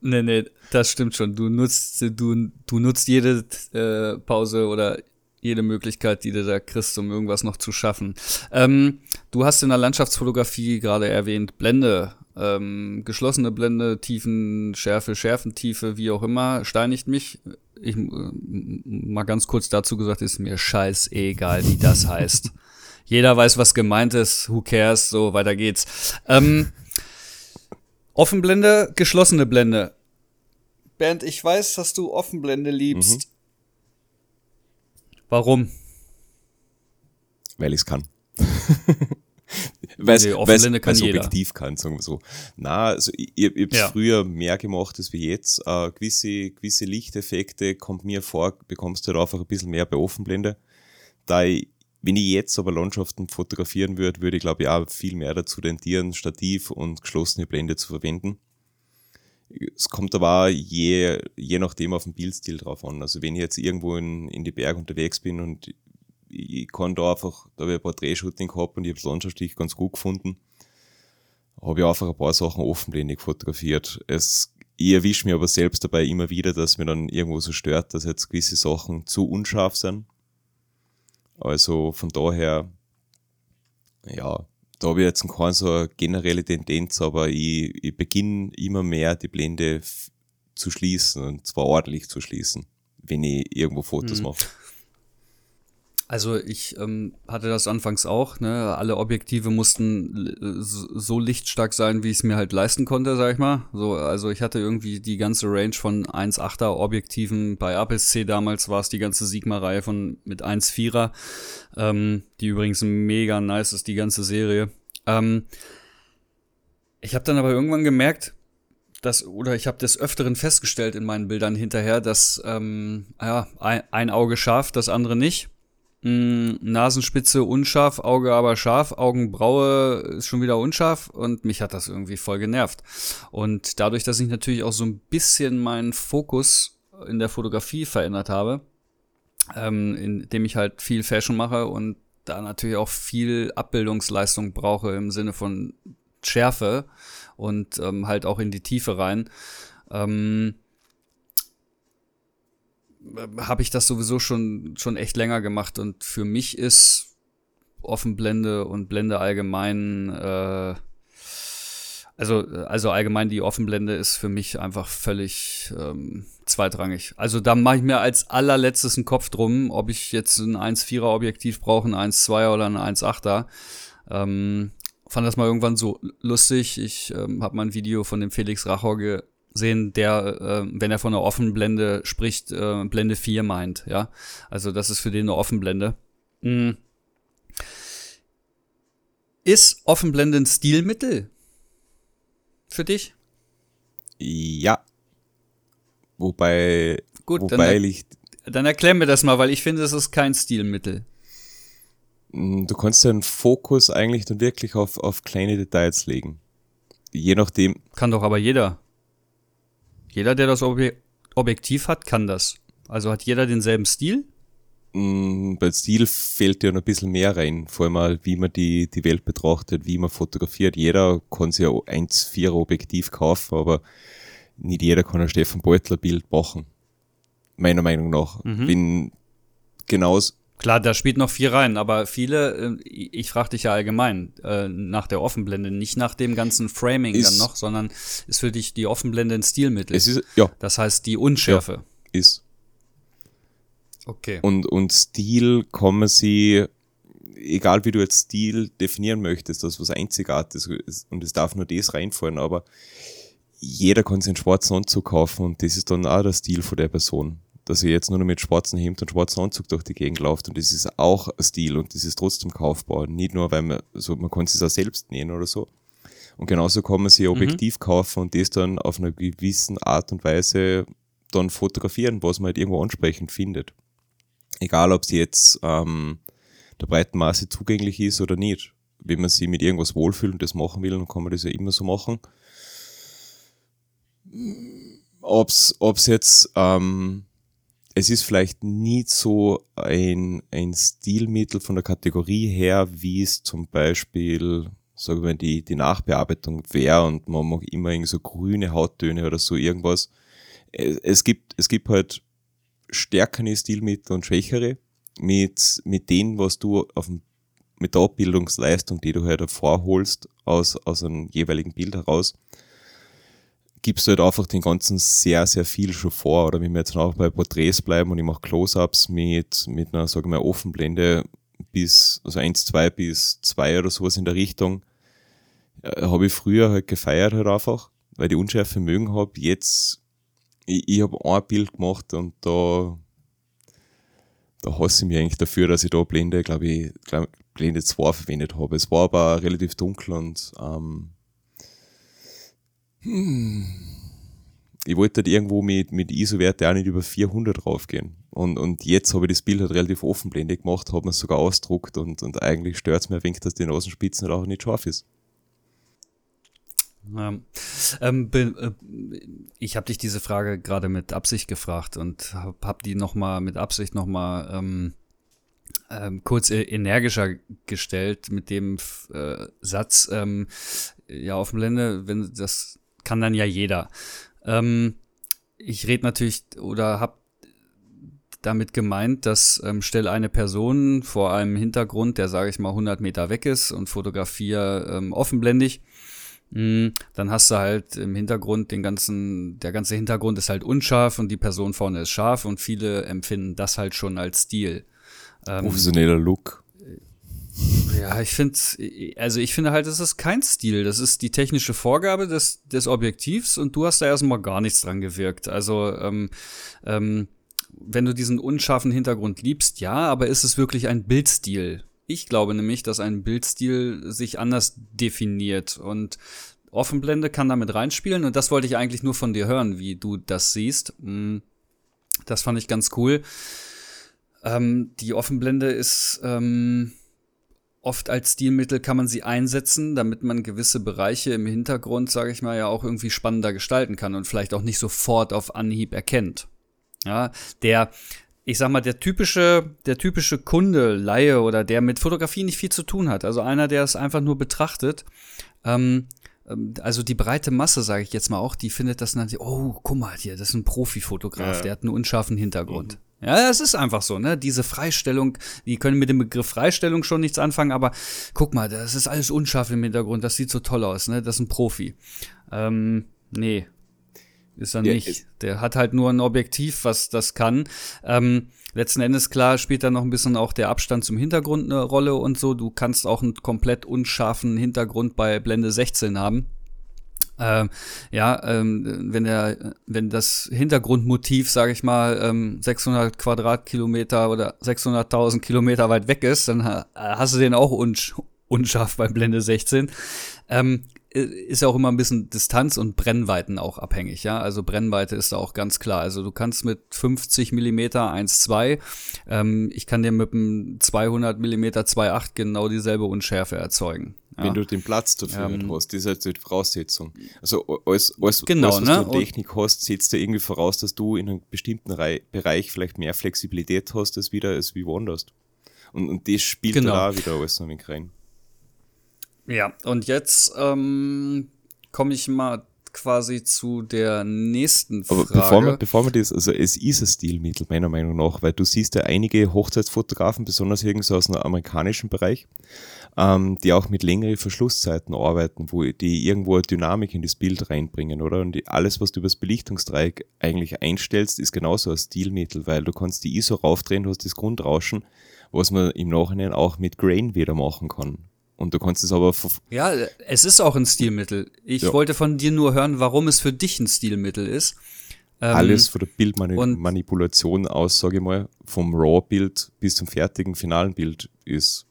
[SPEAKER 1] Nee, nee, das stimmt schon. Du nutzt, du, du nutzt jede äh, Pause oder jede Möglichkeit, die du da kriegst, um irgendwas noch zu schaffen. Ähm, du hast in der Landschaftsfotografie gerade erwähnt, Blende, ähm, geschlossene Blende, Tiefen, Schärfe, Schärfentiefe, wie auch immer, steinigt mich. Ich äh, mal ganz kurz dazu gesagt, ist mir scheißegal, wie das heißt. <laughs> Jeder weiß, was gemeint ist, who cares, so weiter geht's. Ähm, Offenblende, geschlossene Blende. Bernd, ich weiß, dass du Offenblende liebst. Mhm. Warum?
[SPEAKER 2] Weil ich es kann. <laughs> Weil es nee, objektiv kann, sagen wir so. Na, also ich, ich, habe ja. früher mehr gemacht als wie jetzt. Äh, gewisse, gewisse Lichteffekte kommt mir vor, bekommst du halt einfach ein bisschen mehr bei Offenblende. Da ich, wenn ich jetzt aber Landschaften fotografieren würde, würde ich glaube ich auch viel mehr dazu tendieren, Stativ und geschlossene Blende zu verwenden. Es kommt aber je, je nachdem auf den Bildstil drauf an. Also wenn ich jetzt irgendwo in, in die Berge unterwegs bin und ich kann da einfach, da habe ich ein Porträtshooting gehabt und ich habe das landschaftlich ganz gut gefunden, habe ich einfach ein paar Sachen offenblendig fotografiert. Es, ich erwische mich aber selbst dabei immer wieder, dass mir dann irgendwo so stört, dass jetzt gewisse Sachen zu unscharf sind. Also von daher, ja, da habe ich jetzt keine so eine generelle Tendenz, aber ich, ich beginne immer mehr die Blende zu schließen und zwar ordentlich zu schließen, wenn ich irgendwo Fotos mhm. mache.
[SPEAKER 1] Also ich ähm, hatte das anfangs auch, ne? Alle Objektive mussten so lichtstark sein, wie ich es mir halt leisten konnte, sag ich mal. So, also ich hatte irgendwie die ganze Range von 1,8er Objektiven. Bei APS-C damals war es die ganze Sigma-Reihe von mit 1,4er, ähm, die übrigens mega nice ist, die ganze Serie. Ähm, ich habe dann aber irgendwann gemerkt, dass, oder ich habe des Öfteren festgestellt in meinen Bildern hinterher, dass ähm, ja, ein, ein Auge scharf, das andere nicht. Mm, Nasenspitze unscharf, Auge aber scharf, Augenbraue ist schon wieder unscharf und mich hat das irgendwie voll genervt. Und dadurch, dass ich natürlich auch so ein bisschen meinen Fokus in der Fotografie verändert habe, ähm, indem ich halt viel Fashion mache und da natürlich auch viel Abbildungsleistung brauche im Sinne von Schärfe und ähm, halt auch in die Tiefe rein. Ähm, habe ich das sowieso schon, schon echt länger gemacht und für mich ist Offenblende und Blende allgemein, äh, also, also allgemein die Offenblende ist für mich einfach völlig ähm, zweitrangig. Also da mache ich mir als allerletztes einen Kopf drum, ob ich jetzt ein 1,4er Objektiv brauche, ein 1,2er oder ein 1,8er. Ähm, fand das mal irgendwann so lustig. Ich ähm, habe mal ein Video von dem Felix Rachor sehen, der, äh, wenn er von einer Offenblende spricht, äh, Blende 4 meint, ja. Also das ist für den eine Offenblende. Mhm. Ist Offenblende ein Stilmittel für dich?
[SPEAKER 2] Ja. Wobei,
[SPEAKER 1] Gut, wobei dann, ich. Dann erklär mir das mal, weil ich finde, es ist kein Stilmittel.
[SPEAKER 2] Mm, du kannst deinen Fokus eigentlich dann wirklich auf, auf kleine Details legen. Je nachdem.
[SPEAKER 1] Kann doch aber jeder. Jeder, der das Objektiv hat, kann das. Also hat jeder denselben Stil?
[SPEAKER 2] Mm, bei Stil fällt ja noch ein bisschen mehr rein. Vor allem mal, wie man die, die Welt betrachtet, wie man fotografiert. Jeder kann sich ja 1,4er Objektiv kaufen, aber nicht jeder kann ein Stefan Beutler Bild machen. Meiner Meinung nach. Mhm. Wenn genauso,
[SPEAKER 1] Klar, da spielt noch viel rein, aber viele, äh, ich frage dich ja allgemein äh, nach der Offenblende, nicht nach dem ganzen Framing ist, dann noch, sondern ist für dich die Offenblende ein Stilmittel.
[SPEAKER 2] Es ist, ja.
[SPEAKER 1] Das heißt die Unschärfe. Ja,
[SPEAKER 2] ist.
[SPEAKER 1] Okay.
[SPEAKER 2] Und, und Stil sie, egal wie du jetzt Stil definieren möchtest, das was Einzigartiges und es darf nur das reinfallen, aber jeder kann sich einen schwarzen Anzug kaufen und das ist dann auch der Stil von der Person. Dass er jetzt nur noch mit schwarzen Hemd und schwarzen Anzug durch die Gegend läuft und das ist auch ein Stil und das ist trotzdem kaufbar. Nicht nur, weil man, so, man kann es auch selbst nähen oder so. Und genauso kann man sich mhm. Objektiv mhm. kaufen und das dann auf einer gewissen Art und Weise dann fotografieren, was man halt irgendwo ansprechend findet. Egal, ob sie jetzt ähm, der breiten Masse zugänglich ist oder nicht. Wenn man sich mit irgendwas wohlfühlt und das machen will, dann kann man das ja immer so machen. Ob's, ob's jetzt, ähm, es ist vielleicht nicht so ein, ein Stilmittel von der Kategorie her, wie es zum Beispiel sagen wir, die, die Nachbearbeitung wäre und man mag immer irgendwie so grüne Hauttöne oder so irgendwas. Es gibt, es gibt halt stärkere Stilmittel und schwächere mit, mit denen, was du auf dem, mit der Abbildungsleistung, die du halt hervorholst aus, aus einem jeweiligen Bild heraus, gibst du halt einfach den ganzen sehr, sehr viel schon vor. Oder wenn wir jetzt noch bei Porträts bleiben und ich mache Close-Ups mit, mit einer, sagen wir, Offenblende bis, also 1, 2 bis 2 oder sowas in der Richtung, äh, habe ich früher halt gefeiert halt einfach, weil ich Unschärfe mögen habe. Jetzt, ich, ich habe ein Bild gemacht und da, da hasse ich mich eigentlich dafür, dass ich da Blende, glaube ich, glaub, Blende 2 verwendet habe. Es war aber relativ dunkel und ähm, hm, ich wollte halt irgendwo mit, mit ISO-Werte auch nicht über 400 raufgehen. Und, und jetzt habe ich das Bild halt relativ offenblendig gemacht, habe mir sogar ausdruckt und, und eigentlich stört es mir wenig, dass die Nasenspitzen halt auch nicht scharf ist.
[SPEAKER 1] Ja. Ähm, äh, ich habe dich diese Frage gerade mit Absicht gefragt und habe hab die nochmal mit Absicht nochmal ähm, ähm, kurz e-, energischer gestellt mit dem äh, Satz, ähm, ja, auf dem Blende, wenn das kann dann ja jeder. Ähm, ich rede natürlich oder habe damit gemeint, dass ähm, stelle eine Person vor einem Hintergrund, der sage ich mal 100 Meter weg ist und fotografiere ähm, offenblendig Mhm. Dann hast du halt im Hintergrund den ganzen, der ganze Hintergrund ist halt unscharf und die Person vorne ist scharf und viele empfinden das halt schon als Stil.
[SPEAKER 2] Ähm, Professioneller Look.
[SPEAKER 1] Ja, ich finde, also ich finde halt, das ist kein Stil. Das ist die technische Vorgabe des, des Objektivs und du hast da erstmal gar nichts dran gewirkt. Also, ähm, ähm, wenn du diesen unscharfen Hintergrund liebst, ja, aber ist es wirklich ein Bildstil? Ich glaube nämlich, dass ein Bildstil sich anders definiert und Offenblende kann damit reinspielen und das wollte ich eigentlich nur von dir hören, wie du das siehst. Hm, das fand ich ganz cool. Ähm, die Offenblende ist ähm, oft als Stilmittel kann man sie einsetzen, damit man gewisse Bereiche im Hintergrund, sage ich mal, ja auch irgendwie spannender gestalten kann und vielleicht auch nicht sofort auf Anhieb erkennt. Ja, der ich sag mal, der typische, der typische Kunde, Laie oder der mit Fotografie nicht viel zu tun hat, also einer, der es einfach nur betrachtet, ähm, ähm also die breite Masse, sage ich jetzt mal auch, die findet das dann, oh, guck mal hier, das ist ein Profifotograf, ja. der hat einen unscharfen Hintergrund. Mhm. Ja, es ist einfach so, ne? Diese Freistellung, die können mit dem Begriff Freistellung schon nichts anfangen, aber guck mal, das ist alles unscharf im Hintergrund, das sieht so toll aus, ne? Das ist ein Profi. Ähm, nee, ist er nicht. Der hat halt nur ein Objektiv, was das kann. Ähm, letzten Endes, klar, spielt da noch ein bisschen auch der Abstand zum Hintergrund eine Rolle und so. Du kannst auch einen komplett unscharfen Hintergrund bei Blende 16 haben. Ähm, ja, ähm, wenn der, wenn das Hintergrundmotiv, sage ich mal, ähm, 600 Quadratkilometer oder 600.000 Kilometer weit weg ist, dann hast du den auch unsch unscharf bei Blende 16. Ähm, äh, ist ja auch immer ein bisschen Distanz und Brennweiten auch abhängig, ja. Also Brennweite ist da auch ganz klar. Also du kannst mit 50 Millimeter 1,2, ähm, ich kann dir mit einem 200 Millimeter 2,8 genau dieselbe Unschärfe erzeugen.
[SPEAKER 2] Ja. Wenn du den Platz dafür ähm, hast, das ist halt die Voraussetzung. Also alles, alles,
[SPEAKER 1] genau,
[SPEAKER 2] alles
[SPEAKER 1] was
[SPEAKER 2] ne? du Technik hast, setzt dir irgendwie voraus, dass du in einem bestimmten Re Bereich vielleicht mehr Flexibilität hast, als wieder als wie woanders. Und, und das spielt genau. da auch wieder alles noch mit rein.
[SPEAKER 1] Ja, und jetzt ähm, komme ich mal quasi zu der nächsten Frage.
[SPEAKER 2] Aber bevor wir, bevor wir das, also es ist ein Stilmittel, meiner Meinung nach, weil du siehst ja einige Hochzeitsfotografen, besonders irgendwie so aus dem amerikanischen Bereich, ähm, die auch mit längeren Verschlusszeiten arbeiten, wo die irgendwo eine Dynamik in das Bild reinbringen, oder? Und die, alles, was du über das Belichtungsdreieck eigentlich einstellst, ist genauso ein Stilmittel, weil du kannst die ISO raufdrehen, du hast das Grundrauschen was man im Nachhinein auch mit Grain wieder machen kann. Und du kannst es aber.
[SPEAKER 1] Ja, es ist auch ein Stilmittel. Ich ja. wollte von dir nur hören, warum es für dich ein Stilmittel ist.
[SPEAKER 2] Ähm, Alles von der Bildmanipulation aus, sage ich mal, vom RAW-Bild bis zum fertigen finalen Bild ist.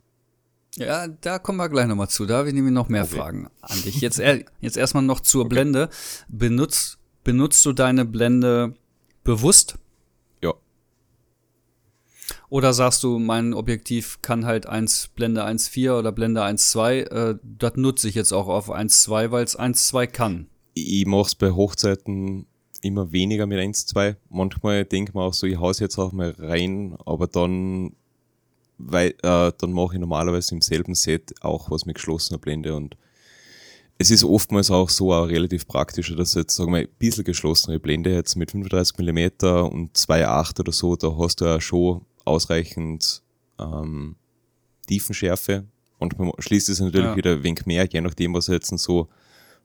[SPEAKER 1] Ja, da kommen wir gleich nochmal zu. Da habe ich nämlich noch mehr okay. Fragen an dich. Jetzt, jetzt erstmal noch zur okay. Blende. Benutzt, benutzt du deine Blende bewusst? Oder sagst du, mein Objektiv kann halt 1, Blende 1.4 oder Blende 1.2, äh, das nutze ich jetzt auch auf 1.2, weil es 1.2 kann.
[SPEAKER 2] Ich mache es bei Hochzeiten immer weniger mit 1.2. Manchmal denke ich mir auch so, ich hau's jetzt auch mal rein, aber dann, äh, dann mache ich normalerweise im selben Set auch was mit geschlossener Blende und es ist oftmals auch so auch relativ praktischer, dass jetzt, sagen wir, ein bisschen geschlossene Blende jetzt mit 35 mm und 2,8 oder so, da hast du ja schon ausreichend ähm, Tiefenschärfe und man schließt es natürlich ja. wieder ein wenig mehr, je nachdem, was jetzt so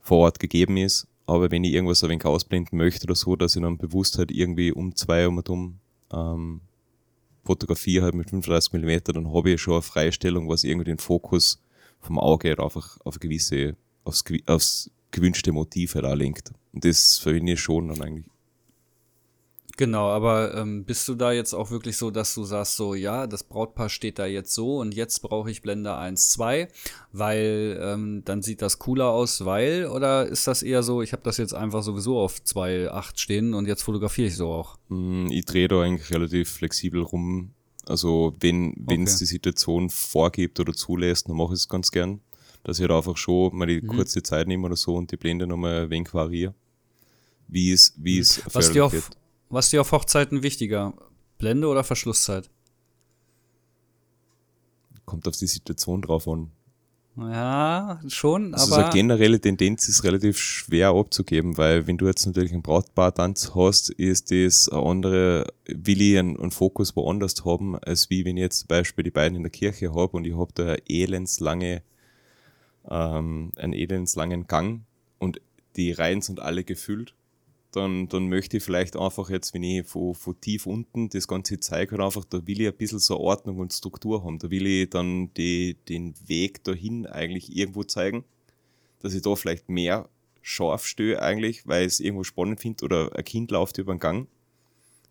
[SPEAKER 2] vor Ort gegeben ist. Aber wenn ich irgendwas ein wenig ausblenden möchte oder so, dass ich dann bewusst halt irgendwie um zwei um und um ähm, fotografiere halt mit 35 mm, dann habe ich schon eine Freistellung, was irgendwie den Fokus vom Auge einfach auf gewisse, aufs, aufs gewünschte Motiv halt auch lenkt. Und das verwende ich schon dann eigentlich.
[SPEAKER 1] Genau, aber ähm, bist du da jetzt auch wirklich so, dass du sagst, so, ja, das Brautpaar steht da jetzt so und jetzt brauche ich Blende 1, 2, weil ähm, dann sieht das cooler aus, weil, oder ist das eher so, ich habe das jetzt einfach sowieso auf 2,8 stehen und jetzt fotografiere ich so auch?
[SPEAKER 2] Hm, ich drehe da eigentlich relativ flexibel rum. Also wenn wenn es okay. die Situation vorgibt oder zulässt, dann mache ich es ganz gern, dass ich da einfach schon mal die mhm. kurze Zeit nehme oder so und die Blende nochmal ein wenig variiere, wie es, wie es
[SPEAKER 1] Was dir auf, was dir auf Hochzeiten wichtiger? Blende oder Verschlusszeit?
[SPEAKER 2] Kommt auf die Situation drauf an.
[SPEAKER 1] Ja, schon,
[SPEAKER 2] also aber. Also generelle Tendenz ist relativ schwer abzugeben, weil wenn du jetzt natürlich einen Brautpaar-Tanz hast, ist das eine andere, will ich einen, einen, Fokus woanders haben, als wie wenn ich jetzt zum Beispiel die beiden in der Kirche habe und ich habe da elendslange, ähm, einen elendslangen Gang und die Reihen sind alle gefüllt dann, dann möchte ich vielleicht einfach jetzt, wenn ich von, von tief unten das Ganze zeige, halt einfach, da will ich ein bisschen so Ordnung und Struktur haben. Da will ich dann die, den Weg dahin eigentlich irgendwo zeigen, dass ich da vielleicht mehr scharf stehe eigentlich, weil ich es irgendwo spannend finde oder ein Kind läuft über den Gang.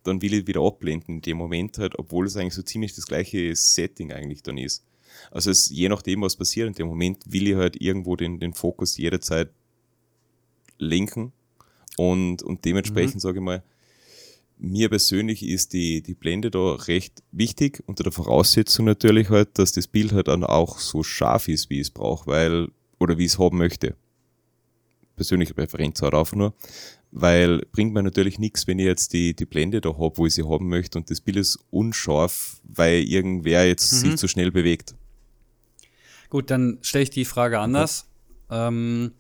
[SPEAKER 2] Dann will ich wieder abblenden in dem Moment halt, obwohl es eigentlich so ziemlich das gleiche Setting eigentlich dann ist. Also es, je nachdem, was passiert in dem Moment, will ich halt irgendwo den, den Fokus jederzeit lenken und, und dementsprechend mhm. sage ich mal, mir persönlich ist die, die Blende da recht wichtig, unter der Voraussetzung natürlich halt, dass das Bild halt dann auch so scharf ist, wie es braucht, weil, oder wie es haben möchte. Persönliche Präferenz halt auch nur, weil bringt mir natürlich nichts, wenn ich jetzt die, die Blende da habe, wo ich sie haben möchte und das Bild ist unscharf, weil irgendwer jetzt mhm. sich zu schnell bewegt.
[SPEAKER 1] Gut, dann stelle ich die Frage anders. Okay. Ähm,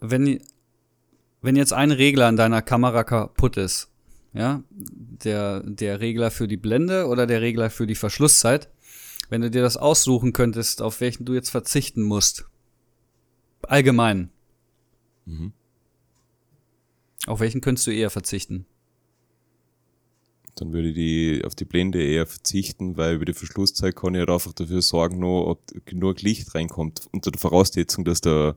[SPEAKER 1] wenn, wenn jetzt ein Regler an deiner Kamera kaputt ist, ja, der, der Regler für die Blende oder der Regler für die Verschlusszeit, wenn du dir das aussuchen könntest, auf welchen du jetzt verzichten musst, allgemein, mhm. auf welchen könntest du eher verzichten?
[SPEAKER 2] Dann würde ich die, auf die Blende eher verzichten, weil über die Verschlusszeit kann ich halt einfach dafür sorgen, nur, ob genug Licht reinkommt, unter der Voraussetzung, dass der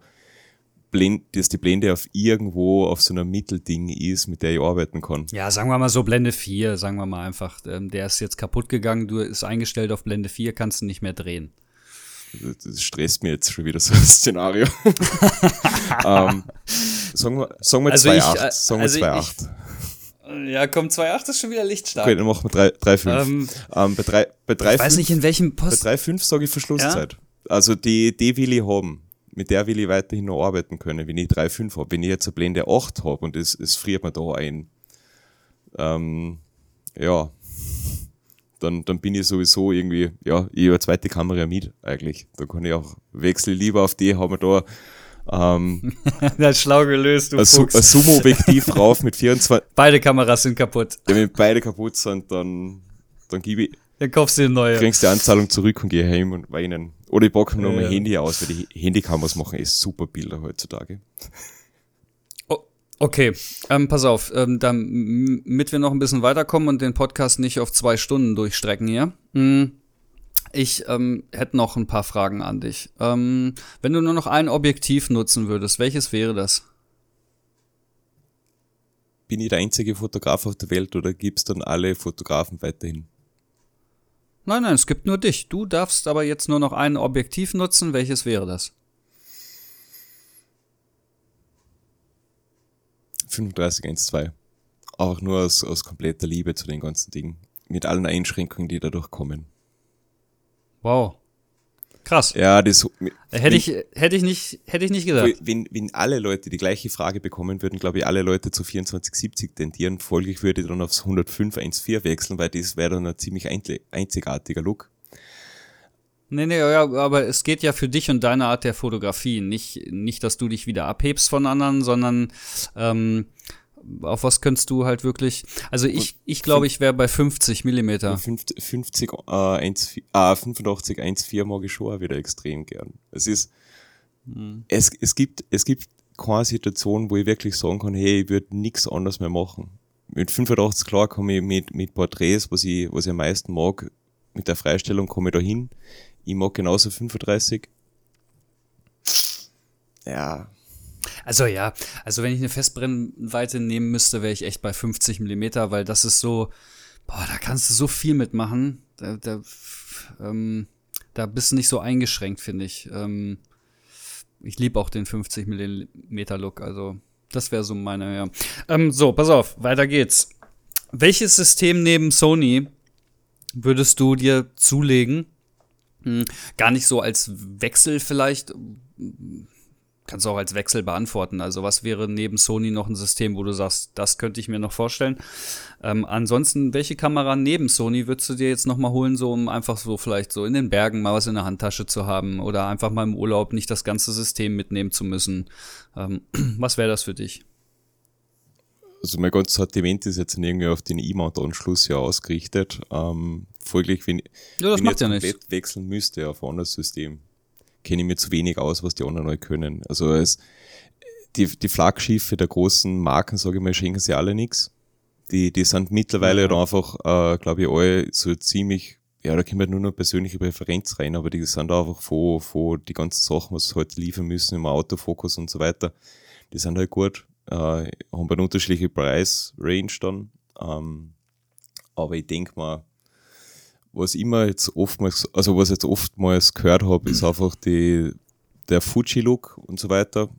[SPEAKER 2] Blende, dass die Blende auf irgendwo auf so einem Mittelding ist, mit der ich arbeiten kann.
[SPEAKER 1] Ja, sagen wir mal so Blende 4, sagen wir mal einfach. Ähm, der ist jetzt kaputt gegangen, du ist eingestellt auf Blende 4, kannst du nicht mehr drehen.
[SPEAKER 2] Das stresst mir jetzt schon wieder so ein Szenario. <laughs> ähm, sagen wir, sagen wir also 2,8. Äh, sagen wir also 2,8.
[SPEAKER 1] Ja, komm, 2,8 ist schon wieder lichtstark.
[SPEAKER 2] Okay, dann machen wir 3,5. Ähm, ähm, bei 3, bei 3,
[SPEAKER 1] ich 5, weiß nicht, in welchem
[SPEAKER 2] Post. Bei 3,5 sage ich Verschlusszeit. Ja? Also die, die will ich haben mit der will ich weiterhin noch arbeiten können, wenn ich 3,5 habe. Wenn ich jetzt eine Blende 8 habe und es, es friert mir da ein, ähm, ja, dann, dann bin ich sowieso irgendwie, ja, ich habe eine zweite Kamera mit eigentlich. Da kann ich auch wechseln lieber auf die, haben wir da ähm, <laughs>
[SPEAKER 1] das ist schlau gelöst, du
[SPEAKER 2] ein, Fuchs. ein Zoom-Objektiv <laughs> drauf mit 24.
[SPEAKER 1] Beide Kameras sind kaputt.
[SPEAKER 2] Ja, wenn beide kaputt sind, dann, dann gebe ich.
[SPEAKER 1] Dann kaufst du eine neue.
[SPEAKER 2] Kriegst die Anzahlung zurück und geh heim und weinen. Oder ich packe nur ja, mein ja. Handy aus, weil die Handykameras machen eh super Bilder heutzutage.
[SPEAKER 1] Okay, ähm, pass auf, ähm, damit wir noch ein bisschen weiterkommen und den Podcast nicht auf zwei Stunden durchstrecken hier. Hm, ich ähm, hätte noch ein paar Fragen an dich. Ähm, wenn du nur noch ein Objektiv nutzen würdest, welches wäre das?
[SPEAKER 2] Bin ich der einzige Fotograf auf der Welt oder gibt es dann alle Fotografen weiterhin?
[SPEAKER 1] Nein, nein, es gibt nur dich. Du darfst aber jetzt nur noch ein Objektiv nutzen. Welches wäre das?
[SPEAKER 2] 3512. Auch nur aus, aus kompletter Liebe zu den ganzen Dingen. Mit allen Einschränkungen, die dadurch kommen.
[SPEAKER 1] Wow. Krass.
[SPEAKER 2] Ja, das
[SPEAKER 1] hätte ich hätte ich nicht hätte ich nicht gesagt.
[SPEAKER 2] Wenn, wenn alle Leute die gleiche Frage bekommen würden, glaube ich, alle Leute zu 2470 tendieren. Folglich würde ich dann aufs 10514 wechseln, weil das wäre dann ein ziemlich einzigartiger Look.
[SPEAKER 1] Nee, nee, ja, aber es geht ja für dich und deine Art der Fotografie. Nicht, nicht dass du dich wieder abhebst von anderen, sondern ähm, auf was könntest du halt wirklich. Also ich, ich glaube, ich wäre bei 50 Millimeter.
[SPEAKER 2] 50, 50 äh, 1, äh, 85 1,4 mag ich schon auch wieder extrem gern. Es ist, hm. es, es gibt, es gibt keine Situation, wo ich wirklich sagen kann, hey, ich würde nichts anderes mehr machen. Mit 85 klar komme ich mit, mit Porträts, was ich, was ich am meisten mag, mit der Freistellung komme ich da hin. Ich mag genauso 35. Ja,
[SPEAKER 1] also ja, also wenn ich eine Festbrennweite nehmen müsste, wäre ich echt bei 50 Millimeter, weil das ist so, boah, da kannst du so viel mitmachen. Da, da, ähm, da bist du nicht so eingeschränkt, finde ich. Ähm, ich liebe auch den 50 Millimeter Look, also das wäre so meine, ja. Ähm, so, pass auf, weiter geht's. Welches System neben Sony würdest du dir zulegen? Hm, gar nicht so als Wechsel vielleicht, kannst du auch als Wechsel beantworten. Also was wäre neben Sony noch ein System, wo du sagst, das könnte ich mir noch vorstellen. Ähm, ansonsten, welche Kamera neben Sony würdest du dir jetzt noch mal holen, so um einfach so vielleicht so in den Bergen mal was in der Handtasche zu haben oder einfach mal im Urlaub nicht das ganze System mitnehmen zu müssen? Ähm, <clears throat> was wäre das für dich?
[SPEAKER 2] Also mein ganzes Sortiment ist jetzt irgendwie auf den E-Mount-Anschluss ja ausgerichtet. Ähm, folglich, wenn,
[SPEAKER 1] ja,
[SPEAKER 2] wenn
[SPEAKER 1] jetzt
[SPEAKER 2] ja wechseln müsste auf ein anderes System, kenne ich mir zu wenig aus, was die anderen neu können. Also es, die, die Flaggschiffe der großen Marken, sage ich mal, schenken sie alle nichts. Die, die sind mittlerweile ja. einfach, äh, glaube ich, alle so ziemlich, ja, da kommt halt nur noch persönliche Präferenz rein, aber die sind einfach von, von die ganzen Sachen, was sie heute halt liefern müssen, im Autofokus und so weiter, die sind halt gut, äh, haben eine unterschiedliche Preisrange dann. Ähm, aber ich denke mal, was immer jetzt oftmals, also was jetzt oftmals gehört habe, ist einfach die, der Fuji-Look und so weiter.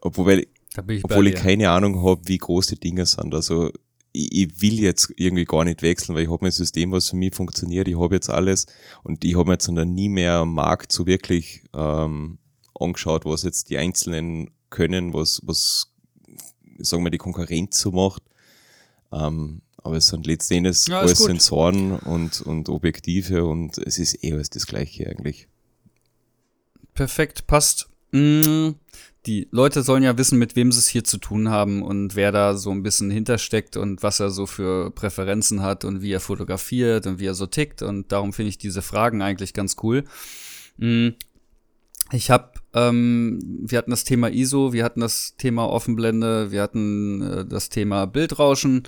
[SPEAKER 2] Obwohl, ich, obwohl ich keine Ahnung habe, wie groß die Dinge sind. Also ich, ich, will jetzt irgendwie gar nicht wechseln, weil ich habe ein System, was für mich funktioniert. Ich habe jetzt alles und ich habe mir jetzt dann nie mehr am Markt so wirklich ähm, angeschaut, was jetzt die Einzelnen können, was, was sagen wir, die Konkurrenz so macht. Ähm, aber es sind letztendlich ja, alles Sensoren und, und Objektive und es ist eh alles das Gleiche eigentlich.
[SPEAKER 1] Perfekt, passt. Mm, die Leute sollen ja wissen, mit wem sie es hier zu tun haben und wer da so ein bisschen hintersteckt und was er so für Präferenzen hat und wie er fotografiert und wie er so tickt. Und darum finde ich diese Fragen eigentlich ganz cool. Mm, ich habe, ähm, wir hatten das Thema ISO, wir hatten das Thema Offenblende, wir hatten äh, das Thema Bildrauschen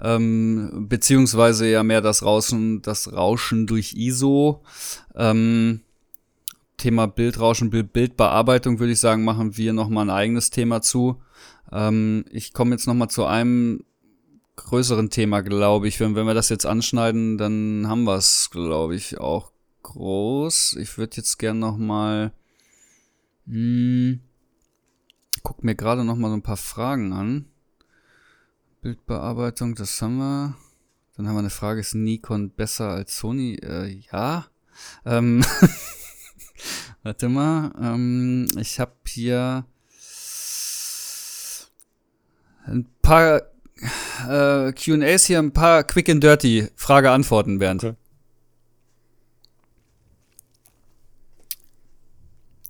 [SPEAKER 1] ähm, beziehungsweise ja mehr das Rauschen, das Rauschen durch ISO. Ähm, Thema Bildrauschen, Bildbearbeitung würde ich sagen, machen wir noch mal ein eigenes Thema zu. Ähm, ich komme jetzt noch mal zu einem größeren Thema, glaube ich. Wenn, wenn wir das jetzt anschneiden, dann haben wir es, glaube ich, auch groß. Ich würde jetzt gern noch mal hm, guck mir gerade noch mal so ein paar Fragen an. Bildbearbeitung, das haben wir. Dann haben wir eine Frage, ist Nikon besser als Sony? Äh, ja. Ähm <laughs> Warte mal, ähm, ich habe hier ein paar äh, Q&As hier, ein paar Quick and Dirty Frage-Antworten, Bernd.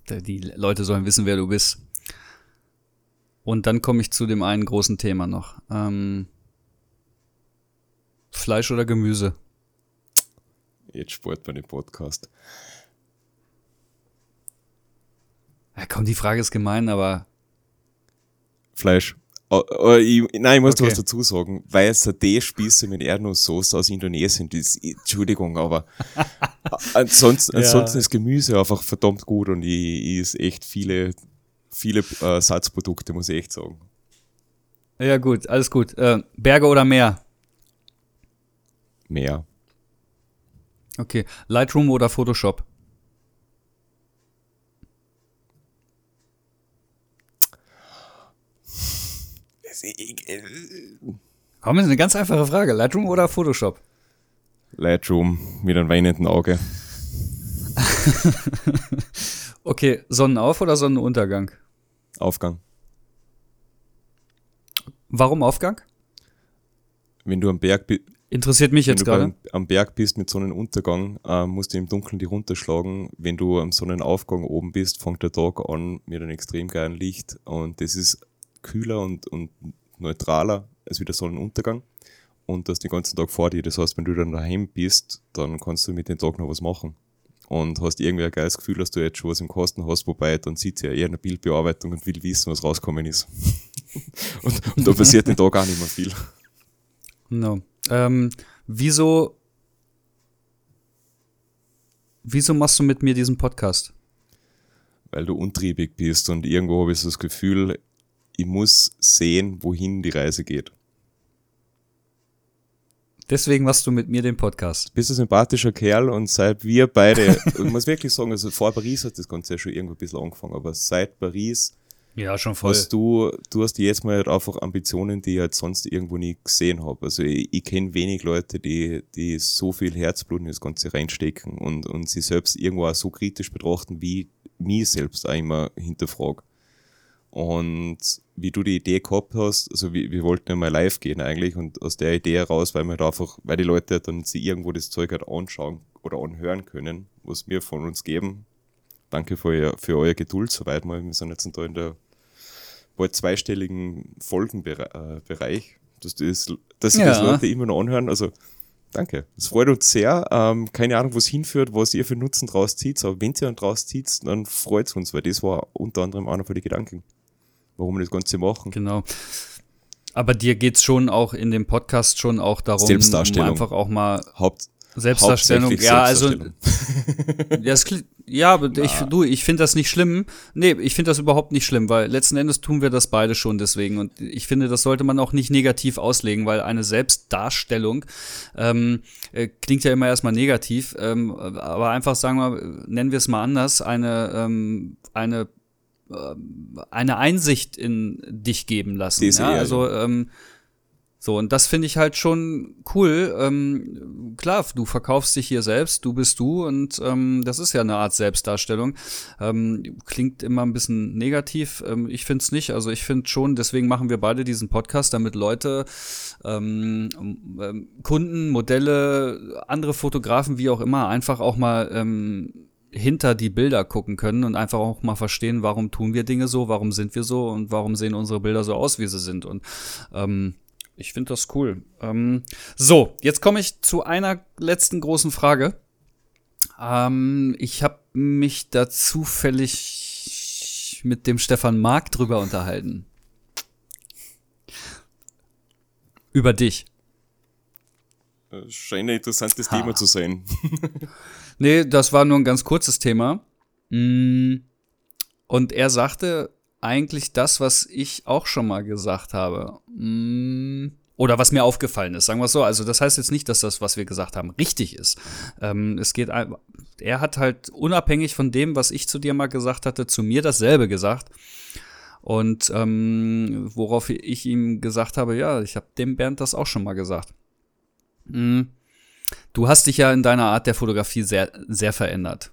[SPEAKER 1] Okay. Die Leute sollen wissen, wer du bist. Und dann komme ich zu dem einen großen Thema noch. Ähm, Fleisch oder Gemüse?
[SPEAKER 2] Jetzt sport man den Podcast.
[SPEAKER 1] Ja, komm, die Frage ist gemein, aber.
[SPEAKER 2] Fleisch. Oh, oh, ich, nein, ich muss
[SPEAKER 1] Okay.
[SPEAKER 2] was dazu sagen, weil Satay-Spieße mit Erdnusssoße aus Indonesien, das, Entschuldigung, aber <laughs> ansonsten,
[SPEAKER 1] Ja.
[SPEAKER 2] ansonsten ist Gemüse einfach verdammt gut und ich, ich is echt viele, viele äh, Satzprodukte, muss ich echt sagen.
[SPEAKER 1] Ja, gut, alles gut. Äh, Berge oder Meer?
[SPEAKER 2] Mehr.
[SPEAKER 1] Okay. Lightroom oder Photoshop? Komm, ist eine ganz einfache Frage. Lightroom oder Photoshop?
[SPEAKER 2] Lightroom mit einem weinenden Auge. <laughs>
[SPEAKER 1] Okay, Sonnenauf oder Sonnenuntergang?
[SPEAKER 2] Aufgang.
[SPEAKER 1] Warum Aufgang?
[SPEAKER 2] Wenn du am Berg bist,
[SPEAKER 1] Interessiert mich
[SPEAKER 2] wenn
[SPEAKER 1] jetzt
[SPEAKER 2] du
[SPEAKER 1] gerade.
[SPEAKER 2] beim, am Berg bist mit Sonnenuntergang, äh, musst du im Dunkeln die runterschlagen. Wenn du am Sonnenaufgang oben bist, fängt der Tag an mit einem extrem geilen Licht und das ist kühler und, und neutraler als wie der Sonnenuntergang. Und das den ganzen Tag vor dir. Das heißt, wenn du dann daheim bist, dann kannst du mit dem Tag noch was machen. Und hast irgendwie ein geiles Gefühl, dass du jetzt schon was im Kasten hast, wobei dann sieht sie ja eher eine Bildbearbeitung und will wissen, was rauskommen ist. <laughs> und, und da passiert den Tag auch nicht mehr viel.
[SPEAKER 1] No. Ähm, wieso, wieso machst du mit mir diesen Podcast?
[SPEAKER 2] weil du untriebig bist und irgendwo habe ich so das Gefühl, ich muss sehen, wohin die Reise geht.
[SPEAKER 1] Deswegen machst du mit mir den Podcast.
[SPEAKER 2] Bist ein sympathischer Kerl und seit wir beide, <laughs> ich muss wirklich sagen, also vor Paris hat das Ganze ja schon irgendwo ein bisschen angefangen, aber seit Paris
[SPEAKER 1] Ja, schon
[SPEAKER 2] hast du, du hast jetzt mal halt einfach Ambitionen, die ich halt sonst irgendwo nie gesehen habe. Also ich, ich kenne wenig Leute, die, die so viel Herzblut in das Ganze reinstecken und, und sie selbst irgendwo auch so kritisch betrachten, wie mich selbst auch immer hinterfrage. Und wie du die Idee gehabt hast, also wir, wir wollten ja mal live gehen eigentlich und aus der Idee heraus, weil wir halt einfach, weil die Leute dann sie irgendwo das Zeug halt anschauen oder anhören können, was wir von uns geben. Danke für, euer, für eure Geduld soweit mal. Wir sind jetzt da in der bald zweistelligen Folgenbereich, dass, das, dass sich das
[SPEAKER 1] Ja.
[SPEAKER 2] Leute immer noch anhören. Also danke. Es freut uns sehr. Ähm, keine Ahnung, wo es hinführt, was ihr für Nutzen draus zieht, aber wenn ihr dann draus zieht, dann freut es uns, weil das war unter anderem einer von den Gedanken, warum wir das Ganze machen.
[SPEAKER 1] Genau. Aber dir geht's schon auch in dem Podcast schon auch darum,
[SPEAKER 2] Selbstdarstellung.
[SPEAKER 1] um einfach auch mal
[SPEAKER 2] Haupt,
[SPEAKER 1] Selbstdarstellung. Ja, also
[SPEAKER 2] Selbstdarstellung.
[SPEAKER 1] ja, es, kli- ja, aber ich, du, ich finde das nicht schlimm. Nee, ich finde das überhaupt nicht schlimm, weil letzten Endes tun wir das beide schon deswegen. Und ich finde, das sollte man auch nicht negativ auslegen, weil eine Selbstdarstellung ähm, äh, klingt ja immer erstmal negativ, ähm, aber einfach sagen wir, nennen wir es mal anders, eine, ähm, eine eine Einsicht in dich geben lassen.
[SPEAKER 2] Diese
[SPEAKER 1] ja? Also ähm, so, und das finde ich halt schon cool. Ähm, klar, du verkaufst dich hier selbst, du bist du und ähm, das ist ja eine Art Selbstdarstellung. Ähm, klingt immer ein bisschen negativ. Ähm, ich finde es nicht. Also ich finde schon, deswegen machen wir beide diesen Podcast, damit Leute, ähm, ähm, Kunden, Modelle, andere Fotografen, wie auch immer, einfach auch mal ähm, hinter die Bilder gucken können und einfach auch mal verstehen, warum tun wir Dinge so, warum sind wir so und warum sehen unsere Bilder so aus, wie sie sind. Und ähm, ich finde das cool. Ähm, so, jetzt komme ich zu einer letzten großen Frage. Ähm, ich habe mich da zufällig mit dem Stefan Mark drüber unterhalten. Über dich.
[SPEAKER 2] Äh, Scheint ein interessantes
[SPEAKER 1] Ha.
[SPEAKER 2] Thema zu sein. <laughs>
[SPEAKER 1] Nee, das war nur ein ganz kurzes Thema. Mm, Und er sagte eigentlich das, was ich auch schon mal gesagt habe. Mm, Oder was mir aufgefallen ist, sagen wir es so. Also das heißt jetzt nicht, dass das, was wir gesagt haben, richtig ist. Ähm, es geht, er hat halt unabhängig von dem, was ich zu dir mal gesagt hatte, zu mir dasselbe gesagt. Und ähm, worauf ich ihm gesagt habe, ja, ich habe dem Bernd das auch schon mal gesagt. Mm. Du hast dich ja in deiner Art der Fotografie sehr, sehr verändert.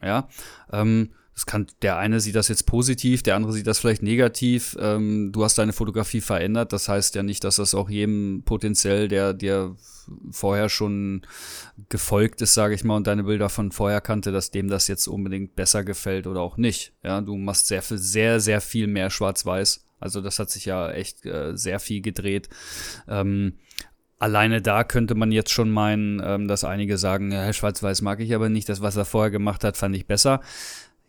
[SPEAKER 1] Ja, ähm, das kann, der eine sieht das jetzt positiv, der andere sieht das vielleicht negativ. Ähm, du hast deine Fotografie verändert. Das heißt ja nicht, dass das auch jedem potenziell, der dir vorher schon gefolgt ist, sage ich mal, und deine Bilder von vorher kannte, dass dem das jetzt unbedingt besser gefällt oder auch nicht. Ja, du machst sehr sehr, sehr viel mehr Schwarz-Weiß. Also das hat sich ja echt äh, sehr viel gedreht. Ähm, Alleine da könnte man jetzt schon meinen, ähm, dass einige sagen, ja, Schwarz-Weiß mag ich aber nicht, das, was er vorher gemacht hat, fand ich besser.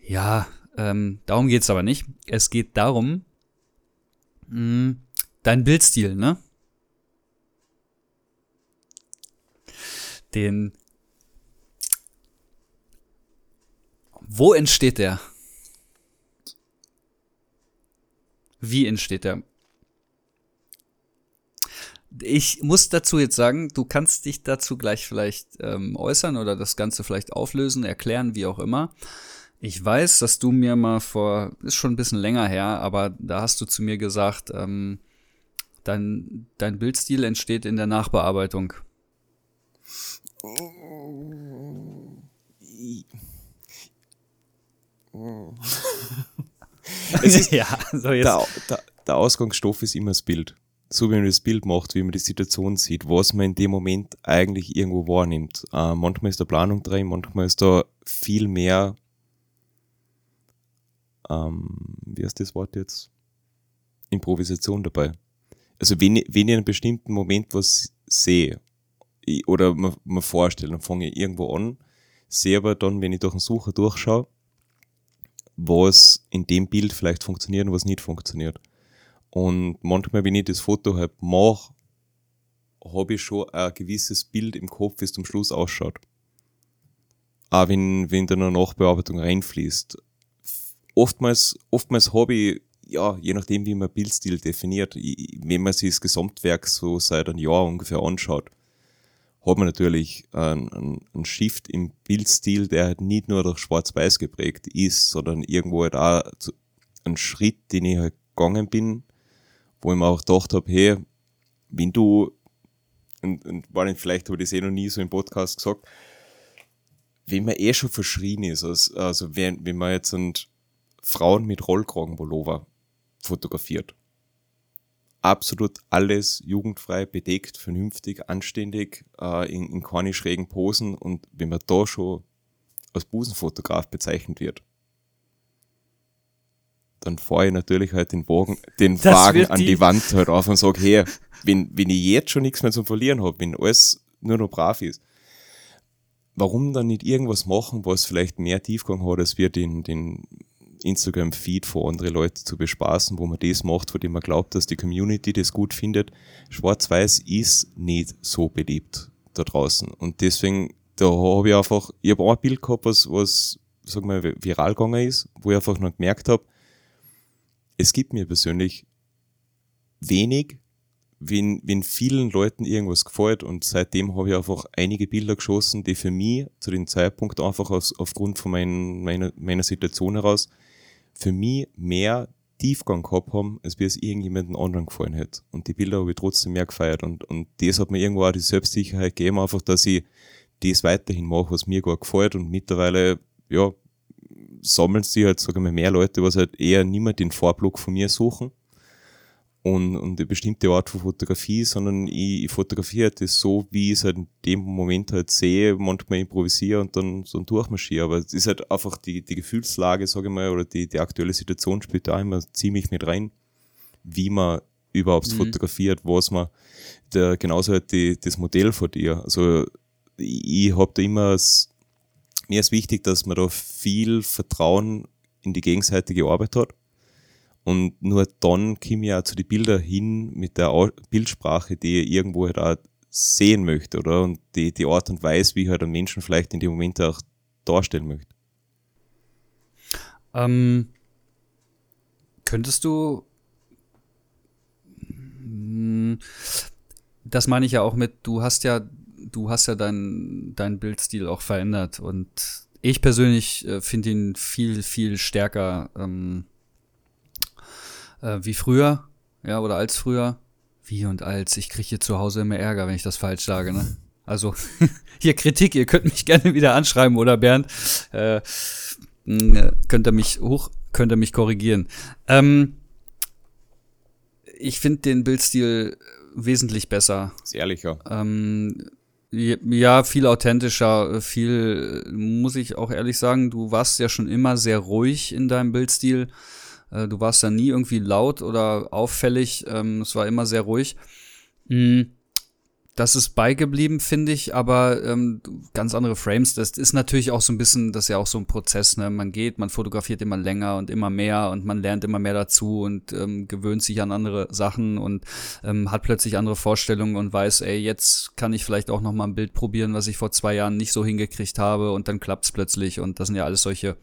[SPEAKER 1] Ja, ähm, darum geht's aber nicht. Es geht darum, Mm, dein Bildstil, ne? Den. Wo entsteht der? Wie entsteht der? Ich muss dazu jetzt sagen, du kannst dich dazu gleich vielleicht ähm, äußern oder das Ganze vielleicht auflösen, erklären, wie auch immer. Ich weiß, dass du mir mal vor, ist schon ein bisschen länger her, aber da hast du zu mir gesagt, ähm, dein, dein Bildstil entsteht in der Nachbearbeitung.
[SPEAKER 2] es ist, <laughs> ja, so jetzt. Der, der, der Ausgangsstoff ist immer das Bild. So wie man das Bild macht, wie man die Situation sieht, was man in dem Moment eigentlich irgendwo wahrnimmt. Äh, manchmal ist da Planung drin, manchmal ist da viel mehr, ähm, wie heißt das Wort jetzt? Improvisation dabei. Also wenn, ich, wenn ich in einem bestimmten Moment was sehe oder mir, mir vorstelle, dann fange ich irgendwo an, sehe aber dann, wenn ich durch den Sucher durchschaue, was in dem Bild vielleicht funktioniert und was nicht funktioniert. Und manchmal, wenn ich das Foto halt mache, habe ich schon ein gewisses Bild im Kopf, wie es zum Schluss ausschaut. Auch wenn, wenn da eine Nachbearbeitung reinfließt. Oftmals, oftmals habe ich, ja, je nachdem, wie man Bildstil definiert, wenn man sich das Gesamtwerk so seit einem Jahr ungefähr anschaut, hat man natürlich einen, einen, einen Shift im Bildstil, der halt nicht nur durch Schwarz-Weiß geprägt ist, sondern irgendwo halt auch ein Schritt, den ich halt gegangen bin, wo ich mir auch gedacht habe, hey, wenn du, und, und vielleicht habe ich das eh noch nie so im Podcast gesagt, wenn man eh schon verschrien ist, also, also wenn, wenn man jetzt und Frauen mit Rollkragenpullover fotografiert, absolut alles jugendfrei, bedeckt, vernünftig, anständig, äh, in, in keine schrägen Posen und wenn man da schon als Busenfotograf bezeichnet wird, dann fahre ich natürlich halt den Wagen, den Wagen an die, die Wand halt auf und sage, hey, wenn, wenn ich jetzt schon nichts mehr zum Verlieren habe, wenn alles nur noch brav ist, warum dann nicht irgendwas machen, was vielleicht mehr Tiefgang hat, als wir den, den Instagram-Feed von anderen Leuten zu bespaßen, wo man das macht, von dem man glaubt, dass die Community das gut findet. Schwarz-Weiß ist nicht so beliebt da draußen. Und deswegen, da habe ich einfach, ich habe auch ein Bild gehabt, was, was sag mal, viral gegangen ist, wo ich einfach noch gemerkt habe, es gibt mir persönlich wenig, wenn, wenn vielen Leuten irgendwas gefällt und seitdem habe ich einfach einige Bilder geschossen, die für mich zu dem Zeitpunkt einfach aus, aufgrund von mein, meiner, meiner Situation heraus für mich mehr Tiefgang gehabt haben, als wie es irgendjemandem anderen gefallen hätte. Und die Bilder habe ich trotzdem mehr gefeiert und, und das hat mir irgendwo auch die Selbstsicherheit gegeben, einfach, dass ich das weiterhin mache, was mir gar gefällt und mittlerweile, ja, sammeln sie halt, sagen wir, mehr Leute, was halt eher niemand den Vorblock von mir suchen und, und eine bestimmte Art von Fotografie, sondern ich, ich fotografiere das so, wie ich es halt in dem Moment halt sehe, manchmal improvisiere und dann so durchmarschiere. Aber es ist halt einfach die, die Gefühlslage, sage ich mal, oder die, die aktuelle Situation spielt da immer ziemlich mit rein, wie man überhaupt mhm. fotografiert, was man, der, genauso halt die, das Modell von dir. Also ich, ich habe da immer das, mir ist wichtig, dass man da viel Vertrauen in die gegenseitige Arbeit hat. Und nur dann komme ich auch zu den Bildern hin mit der Bildsprache, die ich irgendwo halt auch sehen möchte, oder? Und die, die Art und Weise, wie ich halt einen Menschen vielleicht in dem Moment auch darstellen möchte.
[SPEAKER 1] Ähm, könntest du hm, das meine ich ja auch mit, du hast ja du hast ja deinen dein Bildstil auch verändert und ich persönlich äh, finde ihn viel, viel stärker ähm, äh, wie früher, ja, oder als früher. Wie und als. Ich kriege hier zu Hause immer Ärger, wenn ich das falsch sage, ne? Also, <laughs> hier Kritik, ihr könnt mich gerne wieder anschreiben, oder Bernd? Äh, äh, könnt ihr mich hoch, könnt ihr mich korrigieren. Ähm, ich finde den Bildstil wesentlich besser.
[SPEAKER 2] Ist ehrlicher.
[SPEAKER 1] Ähm, ja, viel authentischer, viel, muss ich auch ehrlich sagen, du warst ja schon immer sehr ruhig in deinem Bildstil. Äh, du warst da nie irgendwie laut oder auffällig. Ähm, es war immer sehr ruhig. Mhm. Das ist beigeblieben, finde ich, aber ähm, ganz andere Frames. Das ist natürlich auch so ein bisschen, das ist ja auch so ein Prozess, ne? Man geht, man fotografiert immer länger und immer mehr und man lernt immer mehr dazu und ähm, gewöhnt sich an andere Sachen und ähm, hat plötzlich andere Vorstellungen und weiß, ey, jetzt kann ich vielleicht auch noch mal ein Bild probieren, was ich vor zwei Jahren nicht so hingekriegt habe und dann klappt's plötzlich und das sind ja alles solche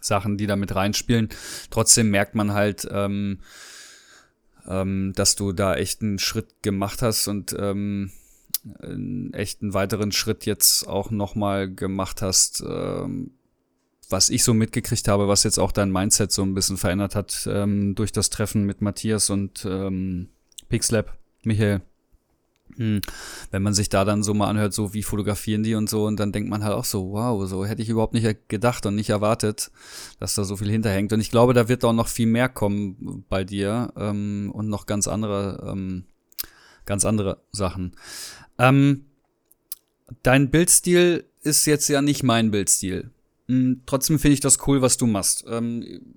[SPEAKER 1] Sachen, die da mit reinspielen. Trotzdem merkt man halt, ähm, ähm, dass du da echt einen Schritt gemacht hast und ähm, einen echten weiteren Schritt jetzt auch nochmal gemacht hast, ähm, was ich so mitgekriegt habe, was jetzt auch dein Mindset so ein bisschen verändert hat ähm, durch das Treffen mit Matthias und ähm, Pixlab, Michael. Hm. Wenn man sich da dann so mal anhört, so wie fotografieren die und so, und dann denkt man halt auch so, wow, so hätte ich überhaupt nicht gedacht und nicht erwartet, dass da so viel hinterhängt. Und ich glaube, da wird auch noch viel mehr kommen bei dir ähm, und noch ganz andere, ähm, ganz andere Sachen. Ähm, dein Bildstil ist jetzt ja nicht mein Bildstil. Hm, trotzdem finde ich das cool, was du machst. Ähm,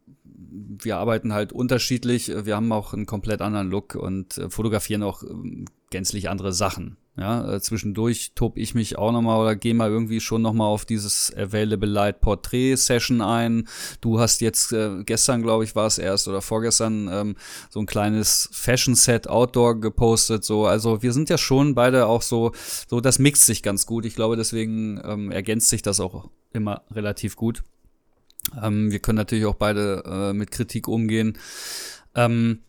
[SPEAKER 1] wir arbeiten halt unterschiedlich. Wir haben auch einen komplett anderen Look und äh, fotografieren auch ähm, gänzlich andere Sachen. Ja, äh, zwischendurch tob ich mich auch nochmal oder gehe mal irgendwie schon nochmal auf dieses Available Light Portrait Session ein. Du hast jetzt äh, gestern, glaube ich, war es erst oder vorgestern ähm, so ein kleines Fashion Set Outdoor gepostet. So, also wir sind ja schon beide auch so, so das mixt sich ganz gut. Ich glaube, deswegen ähm, ergänzt sich das auch immer relativ gut. Ähm, wir können natürlich auch beide äh, mit Kritik umgehen. Ähm,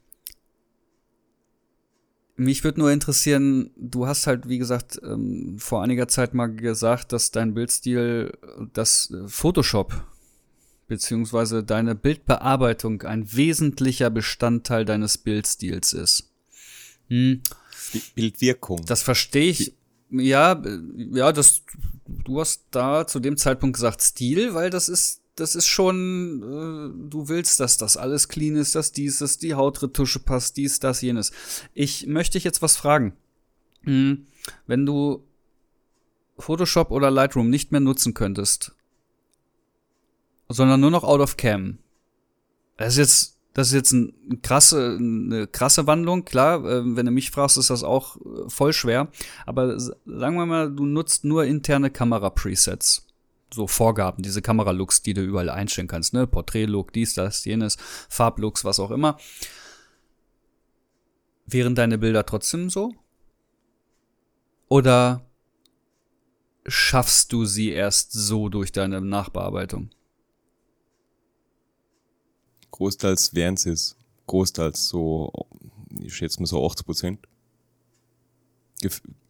[SPEAKER 1] mich würde nur interessieren, du hast halt, wie gesagt, ähm, vor einiger Zeit mal gesagt, dass dein Bildstil, das Photoshop beziehungsweise deine Bildbearbeitung ein wesentlicher Bestandteil deines Bildstils ist.
[SPEAKER 2] Hm. Bildwirkung.
[SPEAKER 1] Das verstehe ich. Ja, ja, das, du hast da zu dem Zeitpunkt gesagt Stil, weil das ist das ist schon, äh, du willst, dass das alles clean ist, dass dieses, die Hautretusche passt, dies, das, jenes. Ich möchte dich jetzt was fragen. Hm, wenn du Photoshop oder Lightroom nicht mehr nutzen könntest, sondern nur noch out of cam, das ist jetzt, das ist jetzt ein krasse, eine krasse Wandlung. Klar, äh, wenn du mich fragst, ist das auch äh, voll schwer. Aber sagen wir mal, du nutzt nur interne Kamera-Presets so Vorgaben, diese Kameralooks, die du überall einstellen kannst, ne? Porträtlook, dies, das, jenes, Farblooks, was auch immer. Wären deine Bilder trotzdem so? Oder schaffst du sie erst so durch deine Nachbearbeitung?
[SPEAKER 2] Großteils wären sie es. Großteils so, ich schätze mal so 80 Prozent.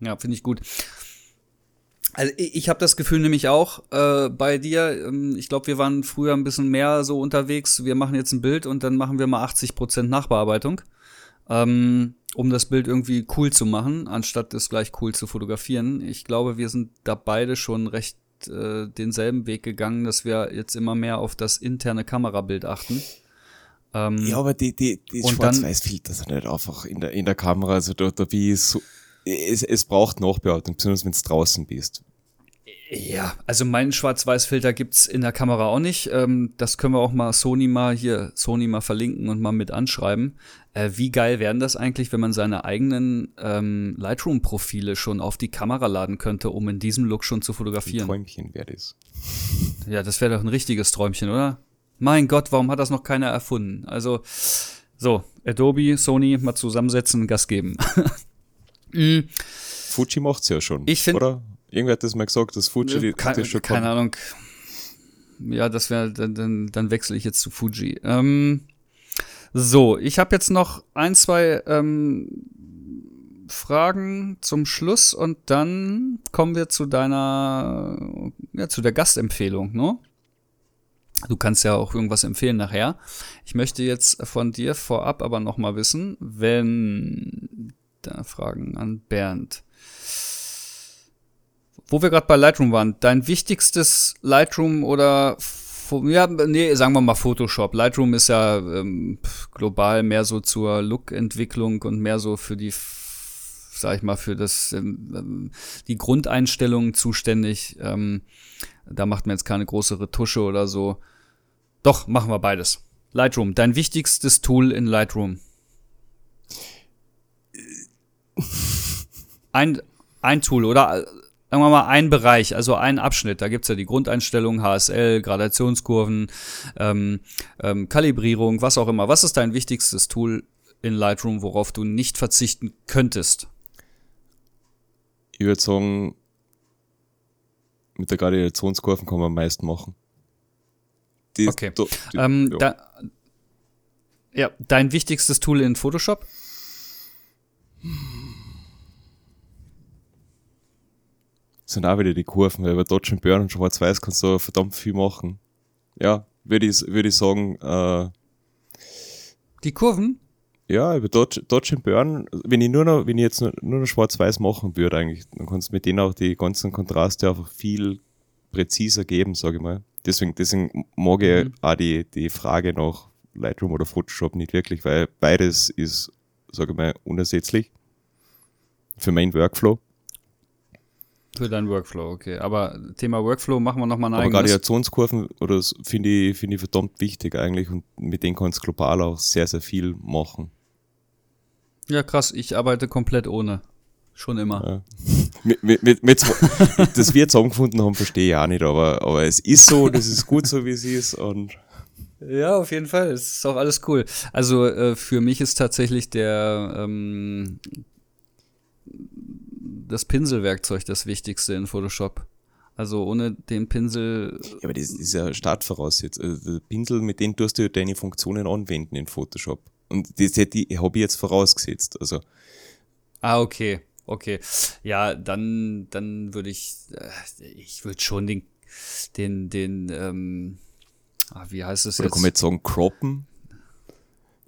[SPEAKER 1] Ja, finde ich gut. Also ich habe das Gefühl nämlich auch äh, bei dir. Ähm, ich glaube, wir waren früher ein bisschen mehr so unterwegs. Wir machen jetzt ein Bild und dann machen wir mal 80 Prozent Nachbearbeitung, ähm, um das Bild irgendwie cool zu machen, anstatt es gleich cool zu fotografieren. Ich glaube, wir sind da beide schon recht äh, denselben Weg gegangen, dass wir jetzt immer mehr auf das interne Kamerabild achten.
[SPEAKER 2] Ähm, ja, aber die, die, die Schwarz-Weiß-Filter sind halt einfach in der, in der Kamera, also da, da wie so es, es braucht Nachbearbeitung, besonders wenn du draußen bist.
[SPEAKER 1] Ja, also meinen Schwarz-Weiß-Filter gibt's in der Kamera auch nicht. Ähm, das können wir auch mal Sony mal hier, Sony mal verlinken und mal mit anschreiben. Äh, wie geil wären das eigentlich, wenn man seine eigenen ähm, Lightroom-Profile schon auf die Kamera laden könnte, um in diesem Look schon zu fotografieren?
[SPEAKER 2] Ein Träumchen wäre das.
[SPEAKER 1] Ja, das wäre doch ein richtiges Träumchen, oder? Mein Gott, warum hat das noch keiner erfunden? Also, so, Adobe, Sony, mal zusammensetzen, Gas geben. <laughs>
[SPEAKER 2] Mhm. Fuji macht's ja schon.
[SPEAKER 1] Ich finde. Oder?
[SPEAKER 2] Irgendwer hat das mal gesagt, dass Fuji
[SPEAKER 1] die, kann, das schon Keine Ahnung. Ja, das wäre, dann, dann, dann wechsle ich jetzt zu Fuji. Ähm, so, ich habe jetzt noch ein, zwei ähm, Fragen zum Schluss und dann kommen wir zu deiner, ja, zu der Gastempfehlung, ne? Du kannst ja auch irgendwas empfehlen nachher. Ich möchte jetzt von dir vorab aber noch mal wissen, wenn da Fragen an Bernd. Wo wir gerade bei Lightroom waren, dein wichtigstes Lightroom oder ja, nee, sagen wir mal Photoshop. Lightroom ist ja ähm, global mehr so zur Look-Entwicklung und mehr so für die, sag ich mal, für das ähm, ähm die Grundeinstellungen zuständig. Ähm, da macht man jetzt keine große Retusche oder so. Doch, machen wir beides. Lightroom, dein wichtigstes Tool in Lightroom. Ein, ein Tool oder äh, sagen wir mal ein Bereich, also ein Abschnitt. Da gibt's ja die Grundeinstellungen, HSL, Gradationskurven, ähm, ähm, Kalibrierung, was auch immer. Was ist dein wichtigstes Tool in Lightroom, worauf du nicht verzichten könntest?
[SPEAKER 2] Ich würde sagen, mit der Gradationskurven kann man am meisten machen.
[SPEAKER 1] Die, okay. Die, die, ähm, ja. Da, ja, dein wichtigstes Tool in Photoshop?
[SPEAKER 2] Sind auch wieder die Kurven, weil bei Dodge und Burn und Schwarz-Weiß kannst du verdammt viel machen. Ja, würde ich, würd ich sagen, äh,
[SPEAKER 1] Die Kurven?
[SPEAKER 2] Ja, über Dodge, Dodge und Burn, wenn ich nur noch, wenn ich jetzt nur, nur noch Schwarz-Weiß machen würde eigentlich, dann kannst du mit denen auch die ganzen Kontraste einfach viel präziser geben, sage ich mal. Deswegen, deswegen mag ich mhm. auch die, die Frage nach Lightroom oder Photoshop nicht wirklich, weil beides ist, sage ich mal, unersetzlich für meinen Workflow.
[SPEAKER 1] Für deinen Workflow, okay. Aber Thema Workflow machen wir nochmal ein
[SPEAKER 2] Aber Gradationskurven oder finde ich, finde ich verdammt wichtig eigentlich und mit denen kannst du global auch sehr, sehr viel machen.
[SPEAKER 1] Ja, krass. Ich arbeite komplett ohne. Schon immer. Ja.
[SPEAKER 2] mit, mit, mit, mit, <laughs> dass wir zusammengefunden haben, verstehe ich auch nicht, aber, aber es ist so, das ist gut so, wie es ist und
[SPEAKER 1] ja, auf jeden Fall. Es ist auch alles cool. Also äh, für mich ist tatsächlich der ähm, das Pinselwerkzeug das Wichtigste in Photoshop. Also ohne den Pinsel.
[SPEAKER 2] Ja, aber das ist ja Startvoraussetzung. Also der Pinsel, mit dem tust du deine Funktionen anwenden in Photoshop. Und das hätte ich, habe ich jetzt vorausgesetzt. Also.
[SPEAKER 1] Ah, okay. Okay. Ja, dann, dann würde ich, äh, ich würde schon den, den, den, ähm, ah, wie heißt das
[SPEAKER 2] jetzt? Oder kann man jetzt sagen, croppen?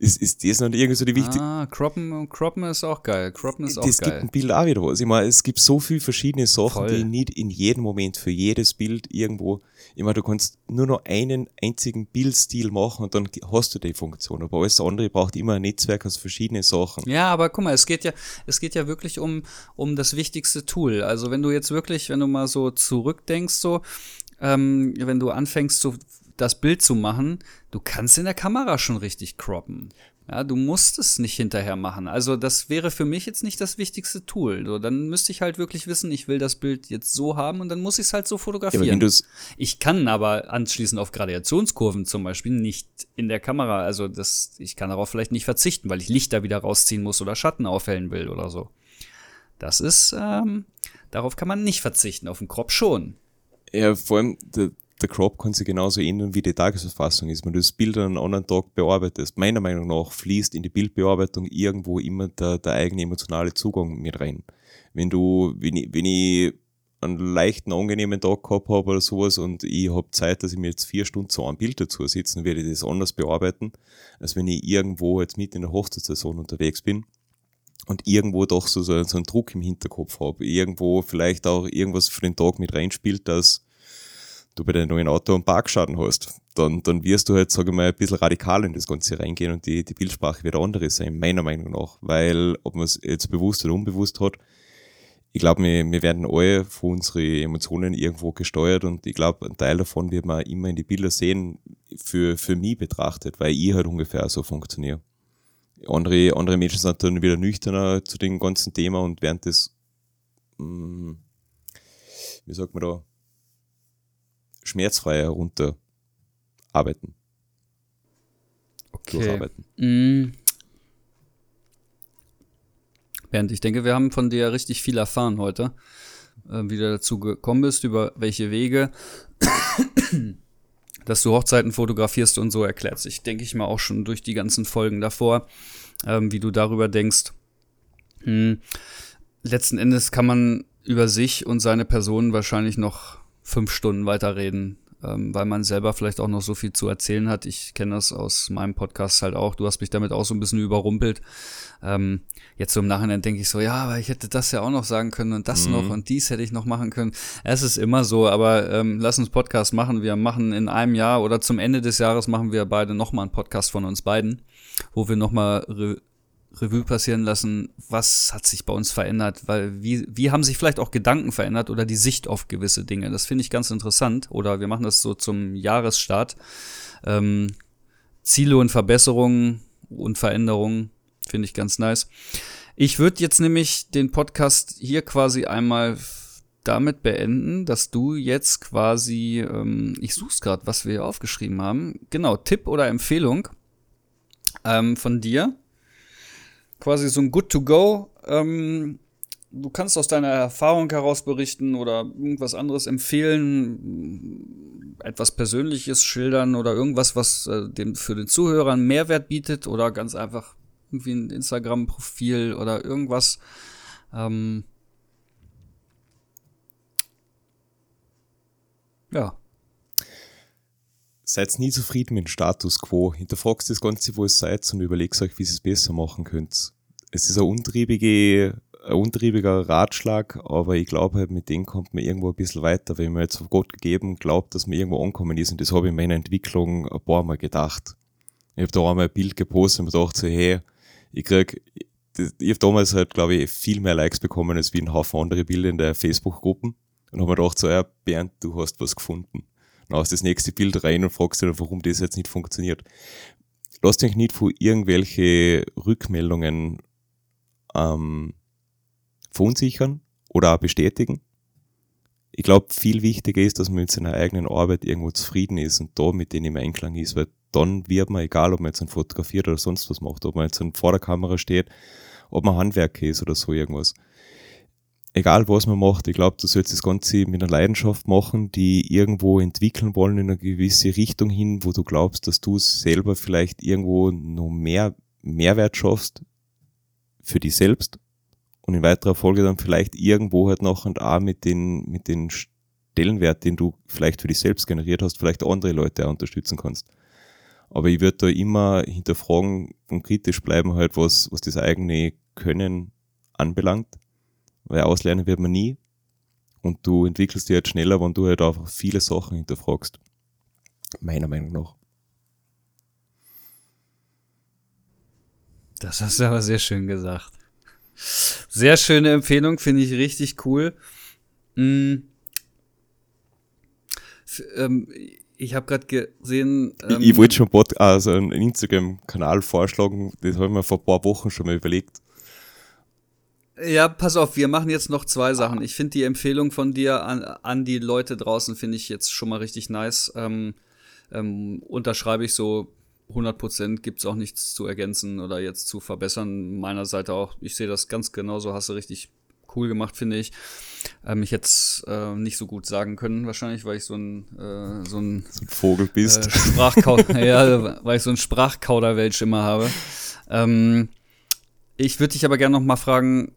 [SPEAKER 2] Ist, ist das noch irgendwie so die wichtige?
[SPEAKER 1] Ah, Croppen, Croppen ist auch geil. Croppen ist auch
[SPEAKER 2] das
[SPEAKER 1] geil.
[SPEAKER 2] gibt ein Bild auch wieder was. Ich meine, es gibt so viele verschiedene Sachen, Voll. die nicht in jedem Moment für jedes Bild irgendwo. Ich meine, du kannst nur noch einen einzigen Bildstil machen und dann hast du die Funktion. Aber alles andere braucht immer ein Netzwerk aus verschiedenen Sachen.
[SPEAKER 1] Ja, aber guck mal, es geht ja, es geht ja wirklich um, um das wichtigste Tool. Also wenn du jetzt wirklich, wenn du mal so zurückdenkst, so, ähm, wenn du anfängst, so das Bild zu machen, du kannst in der Kamera schon richtig croppen. Ja, du musst es nicht hinterher machen. Also das wäre für mich jetzt nicht das wichtigste Tool. So, dann müsste ich halt wirklich wissen, ich will das Bild jetzt so haben und dann muss ich es halt so fotografieren. Ja, ich kann aber anschließend auf Gradationskurven zum Beispiel nicht in der Kamera. Also das, ich kann darauf vielleicht nicht verzichten, weil ich Lichter wieder rausziehen muss oder Schatten aufhellen will oder so. Das ist, ähm, darauf kann man nicht verzichten. Auf den Crop schon.
[SPEAKER 2] Ja, vor allem, der Crop kann sich genauso ändern, wie die Tagesverfassung ist. Wenn du das Bild an einem anderen Tag bearbeitest, meiner Meinung nach fließt in die Bildbearbeitung irgendwo immer der, der eigene emotionale Zugang mit rein. Wenn du, wenn ich, wenn ich einen leichten, angenehmen Tag gehabt habe oder sowas und ich habe Zeit, dass ich mir jetzt vier Stunden so ein Bild dazu sitze, werde ich das anders bearbeiten, als wenn ich irgendwo jetzt mit in der Hochzeitssaison unterwegs bin und irgendwo doch so, so einen Druck im Hinterkopf habe. Irgendwo vielleicht auch irgendwas für den Tag mit reinspielt, dass du bei deinem neuen Auto einen Parkschaden hast, dann, dann wirst du halt, sage ich mal, ein bisschen radikal in das Ganze reingehen und die, die Bildsprache wird andere sein, meiner Meinung nach. Weil, ob man es jetzt bewusst oder unbewusst hat, ich glaube, wir, wir werden alle von unseren Emotionen irgendwo gesteuert und ich glaube, ein Teil davon wird man immer in die Bilder sehen, für, für mich betrachtet, weil ich halt ungefähr so funktioniere. Andere, andere Menschen sind dann wieder nüchterner zu dem ganzen Thema und während das, mh, hm, wie sagt man da, schmerzfrei herunterarbeiten.
[SPEAKER 1] Okay. Durcharbeiten. Mm. Bernd, ich denke, wir haben von dir richtig viel erfahren heute, äh, wie du dazu gekommen bist, über welche Wege, <coughs> dass du Hochzeiten fotografierst und so erklärt sich, denke ich mal, auch schon durch die ganzen Folgen davor, ähm, wie du darüber denkst. Hm. Letzten Endes kann man über sich und seine Person wahrscheinlich noch fünf Stunden weiterreden, ähm, weil man selber vielleicht auch noch so viel zu erzählen hat. Ich kenne das aus meinem Podcast halt auch. Du hast mich damit auch so ein bisschen überrumpelt. Ähm, jetzt so im Nachhinein denke ich so, ja, aber ich hätte das ja auch noch sagen können und das mhm. noch und dies hätte ich noch machen können. Es ist immer so, aber ähm, lass uns Podcast machen. Wir machen in einem Jahr oder zum Ende des Jahres machen wir beide nochmal einen Podcast von uns beiden, wo wir nochmal Revue passieren lassen, was hat sich bei uns verändert, weil wie, wie haben sich vielleicht auch Gedanken verändert oder die Sicht auf gewisse Dinge. Das finde ich ganz interessant. Oder wir machen das so zum Jahresstart. Ähm, Ziele und Verbesserungen und Veränderungen finde ich ganz nice. Ich würde jetzt nämlich den Podcast hier quasi einmal damit beenden, dass du jetzt quasi, ähm, ich such's gerade, was wir hier aufgeschrieben haben. Genau, Tipp oder Empfehlung ähm, von dir. Quasi so ein Good to Go. Ähm, du kannst aus deiner Erfahrung heraus berichten oder irgendwas anderes empfehlen, etwas Persönliches schildern oder irgendwas, was äh, dem für den Zuhörer einen Mehrwert bietet oder ganz einfach irgendwie ein Instagram-Profil oder irgendwas. Ähm, ja.
[SPEAKER 2] Seid nie zufrieden mit dem Status quo. Hinterfragt das Ganze, wo es seid und überlegt euch, wie ihr es besser machen könnt. Es ist eine untriebige ein untriebiger Ratschlag, aber ich glaube halt, mit dem kommt man irgendwo ein bisschen weiter, wenn man jetzt auf Gott gegeben glaubt, dass man irgendwo ankommen ist. Und das habe ich in meiner Entwicklung ein paar Mal gedacht. Ich habe da einmal ein Bild gepostet und mir gedacht so, hey, ich krieg, ich habe damals halt, glaube ich, viel mehr Likes bekommen als wie ein Haufen andere Bilder in der Facebook-Gruppen. Und habe mir gedacht so, ja, Bernd, du hast was gefunden. Du das nächste Bild rein und fragst dich, warum das jetzt nicht funktioniert. Lasst euch nicht von irgendwelche Rückmeldungen ähm, verunsichern oder auch bestätigen. Ich glaube, viel wichtiger ist, dass man mit seiner eigenen Arbeit irgendwo zufrieden ist und da mit denen im Einklang ist, weil dann wird man, egal ob man jetzt ein fotografiert oder sonst was macht, ob man jetzt vor der Kamera steht, ob man Handwerker ist oder so irgendwas. Egal was man macht, ich glaube, du sollst das Ganze mit einer Leidenschaft machen, die irgendwo entwickeln wollen in eine gewisse Richtung hin, wo du glaubst, dass du selber vielleicht irgendwo noch mehr Mehrwert schaffst für dich selbst und in weiterer Folge dann vielleicht irgendwo halt noch und auch mit den, mit den Stellenwert, den du vielleicht für dich selbst generiert hast, vielleicht andere Leute auch unterstützen kannst. Aber ich würde da immer hinterfragen und kritisch bleiben halt, was, was das eigene Können anbelangt. Weil auslernen wird man nie. Und du entwickelst dich halt schneller, wenn du halt einfach viele Sachen hinterfragst. Meiner Meinung nach.
[SPEAKER 1] Das hast du aber sehr schön gesagt. Sehr schöne Empfehlung, finde ich richtig cool. Mhm. Ähm, ich habe gerade gesehen.
[SPEAKER 2] Ähm, ich, ich wollte schon Pod also einen Instagram-Kanal vorschlagen, das habe ich mir vor ein paar Wochen schon mal überlegt.
[SPEAKER 1] Ja, pass auf, wir machen jetzt noch zwei Sachen. Ich finde die Empfehlung von dir an, an die Leute draußen, finde ich jetzt schon mal richtig nice. Ähm, ähm, unterschreibe ich so 100 Prozent gibt es auch nichts zu ergänzen oder jetzt zu verbessern. Meiner Seite auch. Ich sehe das ganz genauso. Hast du richtig cool gemacht, finde ich. Ähm, ich hätte es äh, nicht so gut sagen können, wahrscheinlich, weil ich so ein, äh, so ein,
[SPEAKER 2] so ein Vogel bist.
[SPEAKER 1] Äh, Sprachkau <laughs> ja, weil ich so ein Sprachkauderwelsch immer habe. Ähm, ich würde dich aber gerne noch mal fragen,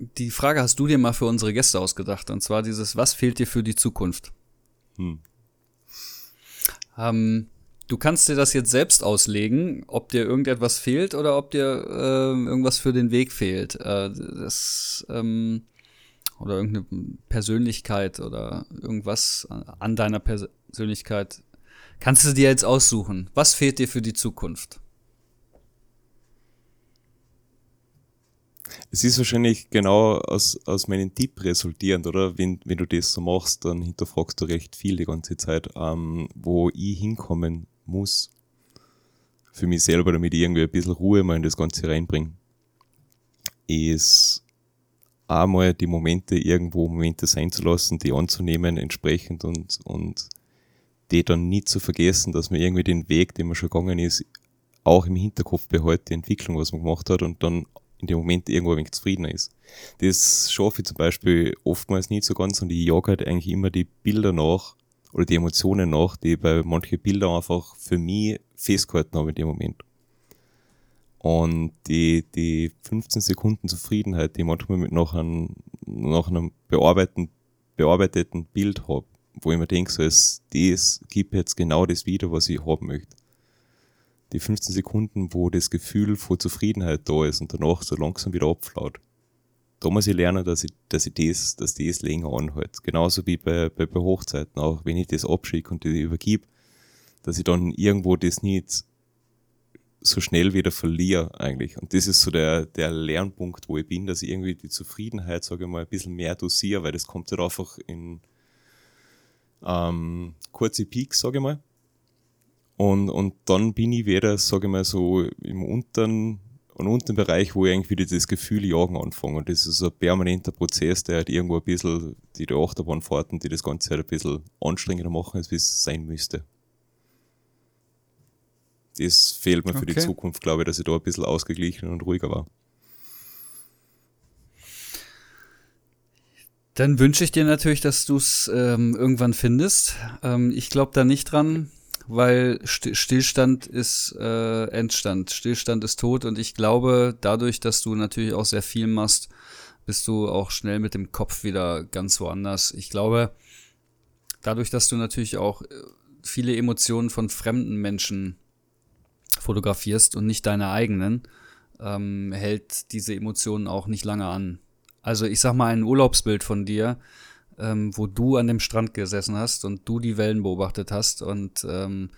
[SPEAKER 1] die Frage hast du dir mal für unsere Gäste ausgedacht, und zwar dieses, was fehlt dir für die Zukunft? Hm. Ähm, Du kannst dir das jetzt selbst auslegen, ob dir irgendetwas fehlt oder ob dir äh, irgendwas für den Weg fehlt. Äh, das, ähm, oder irgendeine Persönlichkeit oder irgendwas an deiner Persönlichkeit. Kannst du dir jetzt aussuchen? Was fehlt dir für die Zukunft?
[SPEAKER 2] Es ist wahrscheinlich genau aus, aus meinem Tipp resultierend, oder? Wenn, wenn du das so machst, dann hinterfragst du recht viel die ganze Zeit, ähm, wo ich hinkommen muss. Für mich selber, damit ich irgendwie ein bisschen Ruhe mal in das Ganze reinbringe. Ist einmal die Momente irgendwo Momente sein zu lassen, die anzunehmen entsprechend und, und die dann nie zu vergessen, dass man irgendwie den Weg, den man schon gegangen ist, auch im Hinterkopf behält, die Entwicklung, was man gemacht hat und dann in dem Moment irgendwo ein wenig zufriedener ist. Das schaffe ich zum Beispiel oftmals nicht so ganz und ich jage halt eigentlich immer die Bilder nach, oder die Emotionen nach, die bei manchen Bildern einfach für mich festgehalten habe in dem Moment. Und die, die 15 Sekunden Zufriedenheit, die ich manchmal mit nach einem, nach einem bearbeiteten, bearbeiteten Bild habe, wo ich mir denke, so, es, das gibt jetzt genau das wieder, was ich haben möchte. Die 15 Sekunden, wo das Gefühl von Zufriedenheit da ist und danach so langsam wieder abflaut da muss ich lernen, dass ich, dass ich das, dass das länger anhält. Genauso wie bei, bei, bei Hochzeiten auch, wenn ich das abschicke und das übergib, dass ich dann irgendwo das nicht so schnell wieder verliere eigentlich. Und das ist so der, der Lernpunkt, wo ich bin, dass ich irgendwie die Zufriedenheit, sage ich mal, ein bisschen mehr dosiere, weil das kommt halt einfach in ähm, kurze Peaks, sage ich mal. Und, und dann bin ich wieder, sage ich mal, so im unteren und unten im Bereich, wo ich irgendwie wieder das Gefühl jagen anfange. Und das ist so ein permanenter Prozess, der halt irgendwo ein bisschen die, die Achterbahnfahrten, die das Ganze halt ein bisschen anstrengender machen, als wie es sein müsste. Das fehlt mir für die Zukunft, glaube ich, dass ich da ein bisschen ausgeglichen und ruhiger war.
[SPEAKER 1] Dann wünsche ich dir natürlich, dass du es ähm, irgendwann findest. Ähm, ich glaube da nicht dran weil Stillstand ist äh, Endstand. Stillstand ist tot und ich glaube, dadurch, dass du natürlich auch sehr viel machst, bist du auch schnell mit dem Kopf wieder ganz woanders. Ich glaube, dadurch, dass du natürlich auch äh, viele Emotionen von fremden Menschen fotografierst und nicht deine eigenen, ähm, hält diese Emotionen auch nicht lange an. Also ich sag mal, ein Urlaubsbild von dir ähm, wo du an dem Strand gesessen hast und du die Wellen beobachtet hast. Und ähm,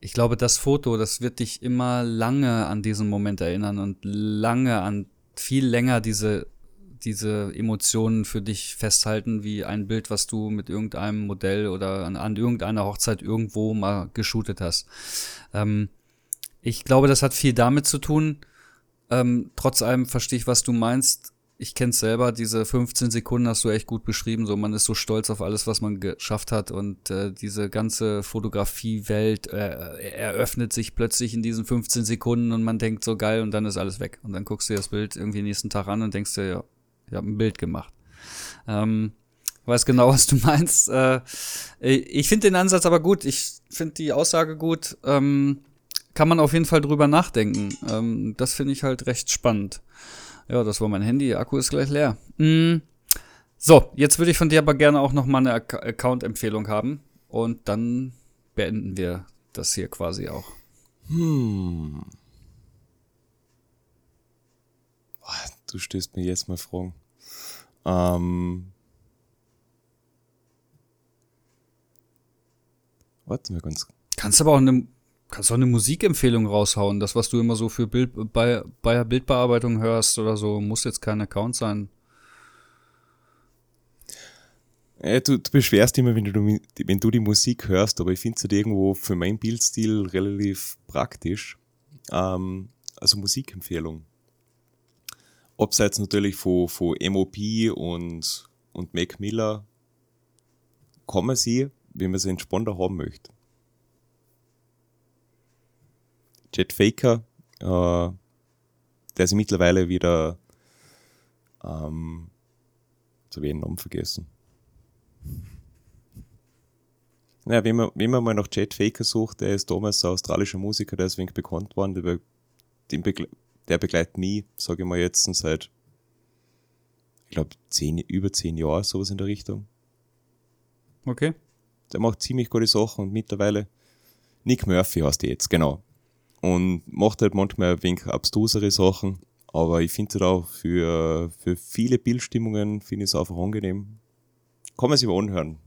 [SPEAKER 1] ich glaube, das Foto, das wird dich immer lange an diesen Moment erinnern und lange an, viel länger diese, diese Emotionen für dich festhalten, wie ein Bild, was du mit irgendeinem Modell oder an, an irgendeiner Hochzeit irgendwo mal geshootet hast. Ähm, ich glaube, das hat viel damit zu tun. Ähm, trotz allem verstehe ich, was du meinst ich kenn's selber, diese 15 Sekunden hast du echt gut beschrieben. So, man ist so stolz auf alles, was man geschafft hat und äh, diese ganze Fotografiewelt äh, eröffnet sich plötzlich in diesen 15 Sekunden und man denkt so geil und dann ist alles weg. Und dann guckst du dir das Bild irgendwie nächsten Tag an und denkst dir, ja, ich habe ein Bild gemacht. Ähm, weiß genau, <laughs> was du meinst. Äh, ich finde den Ansatz aber gut. Ich finde die Aussage gut. Ähm, kann man auf jeden Fall drüber nachdenken. Ähm, das finde ich halt recht spannend. Ja, das war mein Handy. Akku ist gleich leer. Mm. So, jetzt würde ich von dir aber gerne auch noch mal eine Ac Account-Empfehlung haben. Und dann beenden wir das hier quasi auch. Hm.
[SPEAKER 2] Du stößt mir jetzt mal Fragen. Ähm. Warte mal ganz.
[SPEAKER 1] Kannst aber auch eine Kannst du auch eine Musikempfehlung raushauen. Das, was du immer so für Bild, bei, bei Bildbearbeitung hörst oder so, muss jetzt kein Account sein.
[SPEAKER 2] Ja, du, du beschwerst immer, wenn du, wenn du die Musik hörst, aber ich finde es halt irgendwo für meinen Bildstil relativ praktisch. Ähm, also Musikempfehlung. Abseits natürlich von, von MOP und, und Mac Miller man sie, wenn man sie entspannter haben möchte. Jet Faker, äh, der sich mittlerweile wieder, ähm, zu wen Namen vergessen. Naja, wenn man, wenn man mal nach Jet Faker sucht, der ist damals ein australischer Musiker, der ist wenig bekannt worden, der, begle der begleitet mich, sage ich mal jetzt, seit, ich glaube, zehn, über zehn Jahren, sowas in der Richtung.
[SPEAKER 1] Okay.
[SPEAKER 2] Der macht ziemlich gute Sachen und mittlerweile Nick Murphy heißt der jetzt, genau und macht halt manchmal ein wenig abstrusere Sachen. Aber ich finde es halt auch für, für viele Bildstimmungen finde ich es einfach angenehm. Kann man sich mal anhören.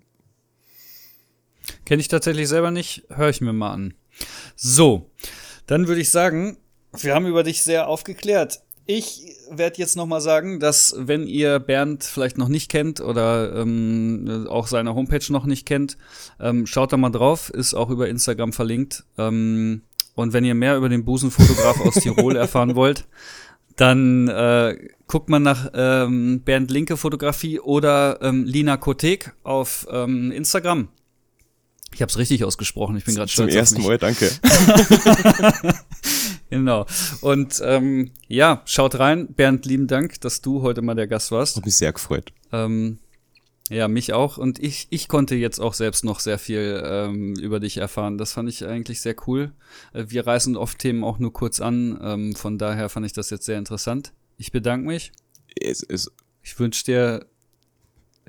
[SPEAKER 1] Kenne ich tatsächlich selber nicht, höre ich mir mal an. So, dann würde ich sagen, wir haben über dich sehr aufgeklärt. Ich werde jetzt noch mal sagen, dass wenn ihr Bernd vielleicht noch nicht kennt oder ähm, auch seine Homepage noch nicht kennt, ähm, schaut da mal drauf, ist auch über Instagram verlinkt. Ähm, und wenn ihr mehr über den Busenfotograf aus Tirol <laughs> erfahren wollt, dann äh, guckt man nach ähm, Bernd Linke Fotografie oder ähm, Lina Kotek auf ähm, Instagram. Ich habe es richtig ausgesprochen. Ich bin gerade stolz.
[SPEAKER 2] Zum ersten Mal, danke. <laughs>
[SPEAKER 1] genau. Und ähm, ja, schaut rein. Bernd, lieben Dank, dass du heute mal der Gast warst.
[SPEAKER 2] Hat mich sehr gefreut.
[SPEAKER 1] Ähm, ja, mich auch. Und ich, ich konnte jetzt auch selbst noch sehr viel ähm, über dich erfahren. Das fand ich eigentlich sehr cool. Äh, wir reißen oft Themen auch nur kurz an. Ähm, von daher fand ich das jetzt sehr interessant. Ich bedanke mich.
[SPEAKER 2] Es, es,
[SPEAKER 1] ich wünsche dir.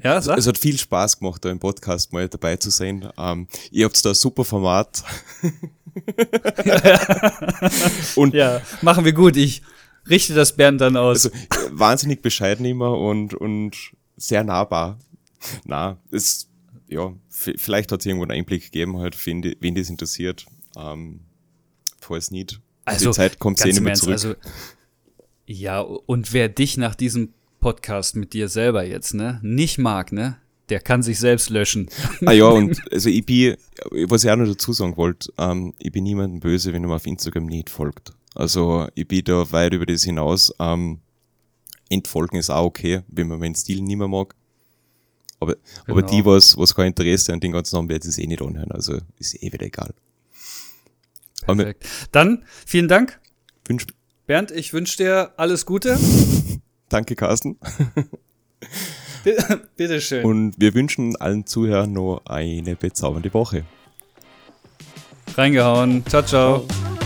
[SPEAKER 1] Ja,
[SPEAKER 2] sag. Es, es hat viel Spaß gemacht, da im Podcast mal dabei zu sein. Ähm, ihr habt da ein super Format. <laughs>
[SPEAKER 1] und ja, machen wir gut. Ich richte das Bernd dann aus. Also,
[SPEAKER 2] wahnsinnig bescheiden immer und, und sehr nahbar. Na, es, ja, vielleicht hat es irgendwo einen Einblick gegeben, halt, wen, die, wen das interessiert. Ähm, falls nicht,
[SPEAKER 1] also, die Zeit kommt eh nicht mehr zurück. Also, ja, und wer dich nach diesem Podcast mit dir selber jetzt, ne, nicht mag, ne, der kann sich selbst löschen. <laughs>
[SPEAKER 2] Ah ja, und also ich bin, was ich auch noch dazu sagen wollte, ähm, ich bin niemandem böse, wenn mir auf Instagram nicht folgt. Also ich bin da weit über das hinaus. Ähm, Entfolgen ist auch okay, wenn man meinen Stil nicht mehr mag. Aber, genau. aber die, was, was kein Interesse an den ganzen haben, werden es eh nicht anhören. Also ist eh wieder egal.
[SPEAKER 1] Perfekt. Dann vielen Dank. Wünsch Bernd, ich wünsche dir alles Gute. <laughs>
[SPEAKER 2] Danke, Carsten. <laughs> <laughs>
[SPEAKER 1] Bitteschön.
[SPEAKER 2] Und wir wünschen allen Zuhörern noch eine bezaubernde Woche.
[SPEAKER 1] Reingehauen. Ciao, ciao. ciao.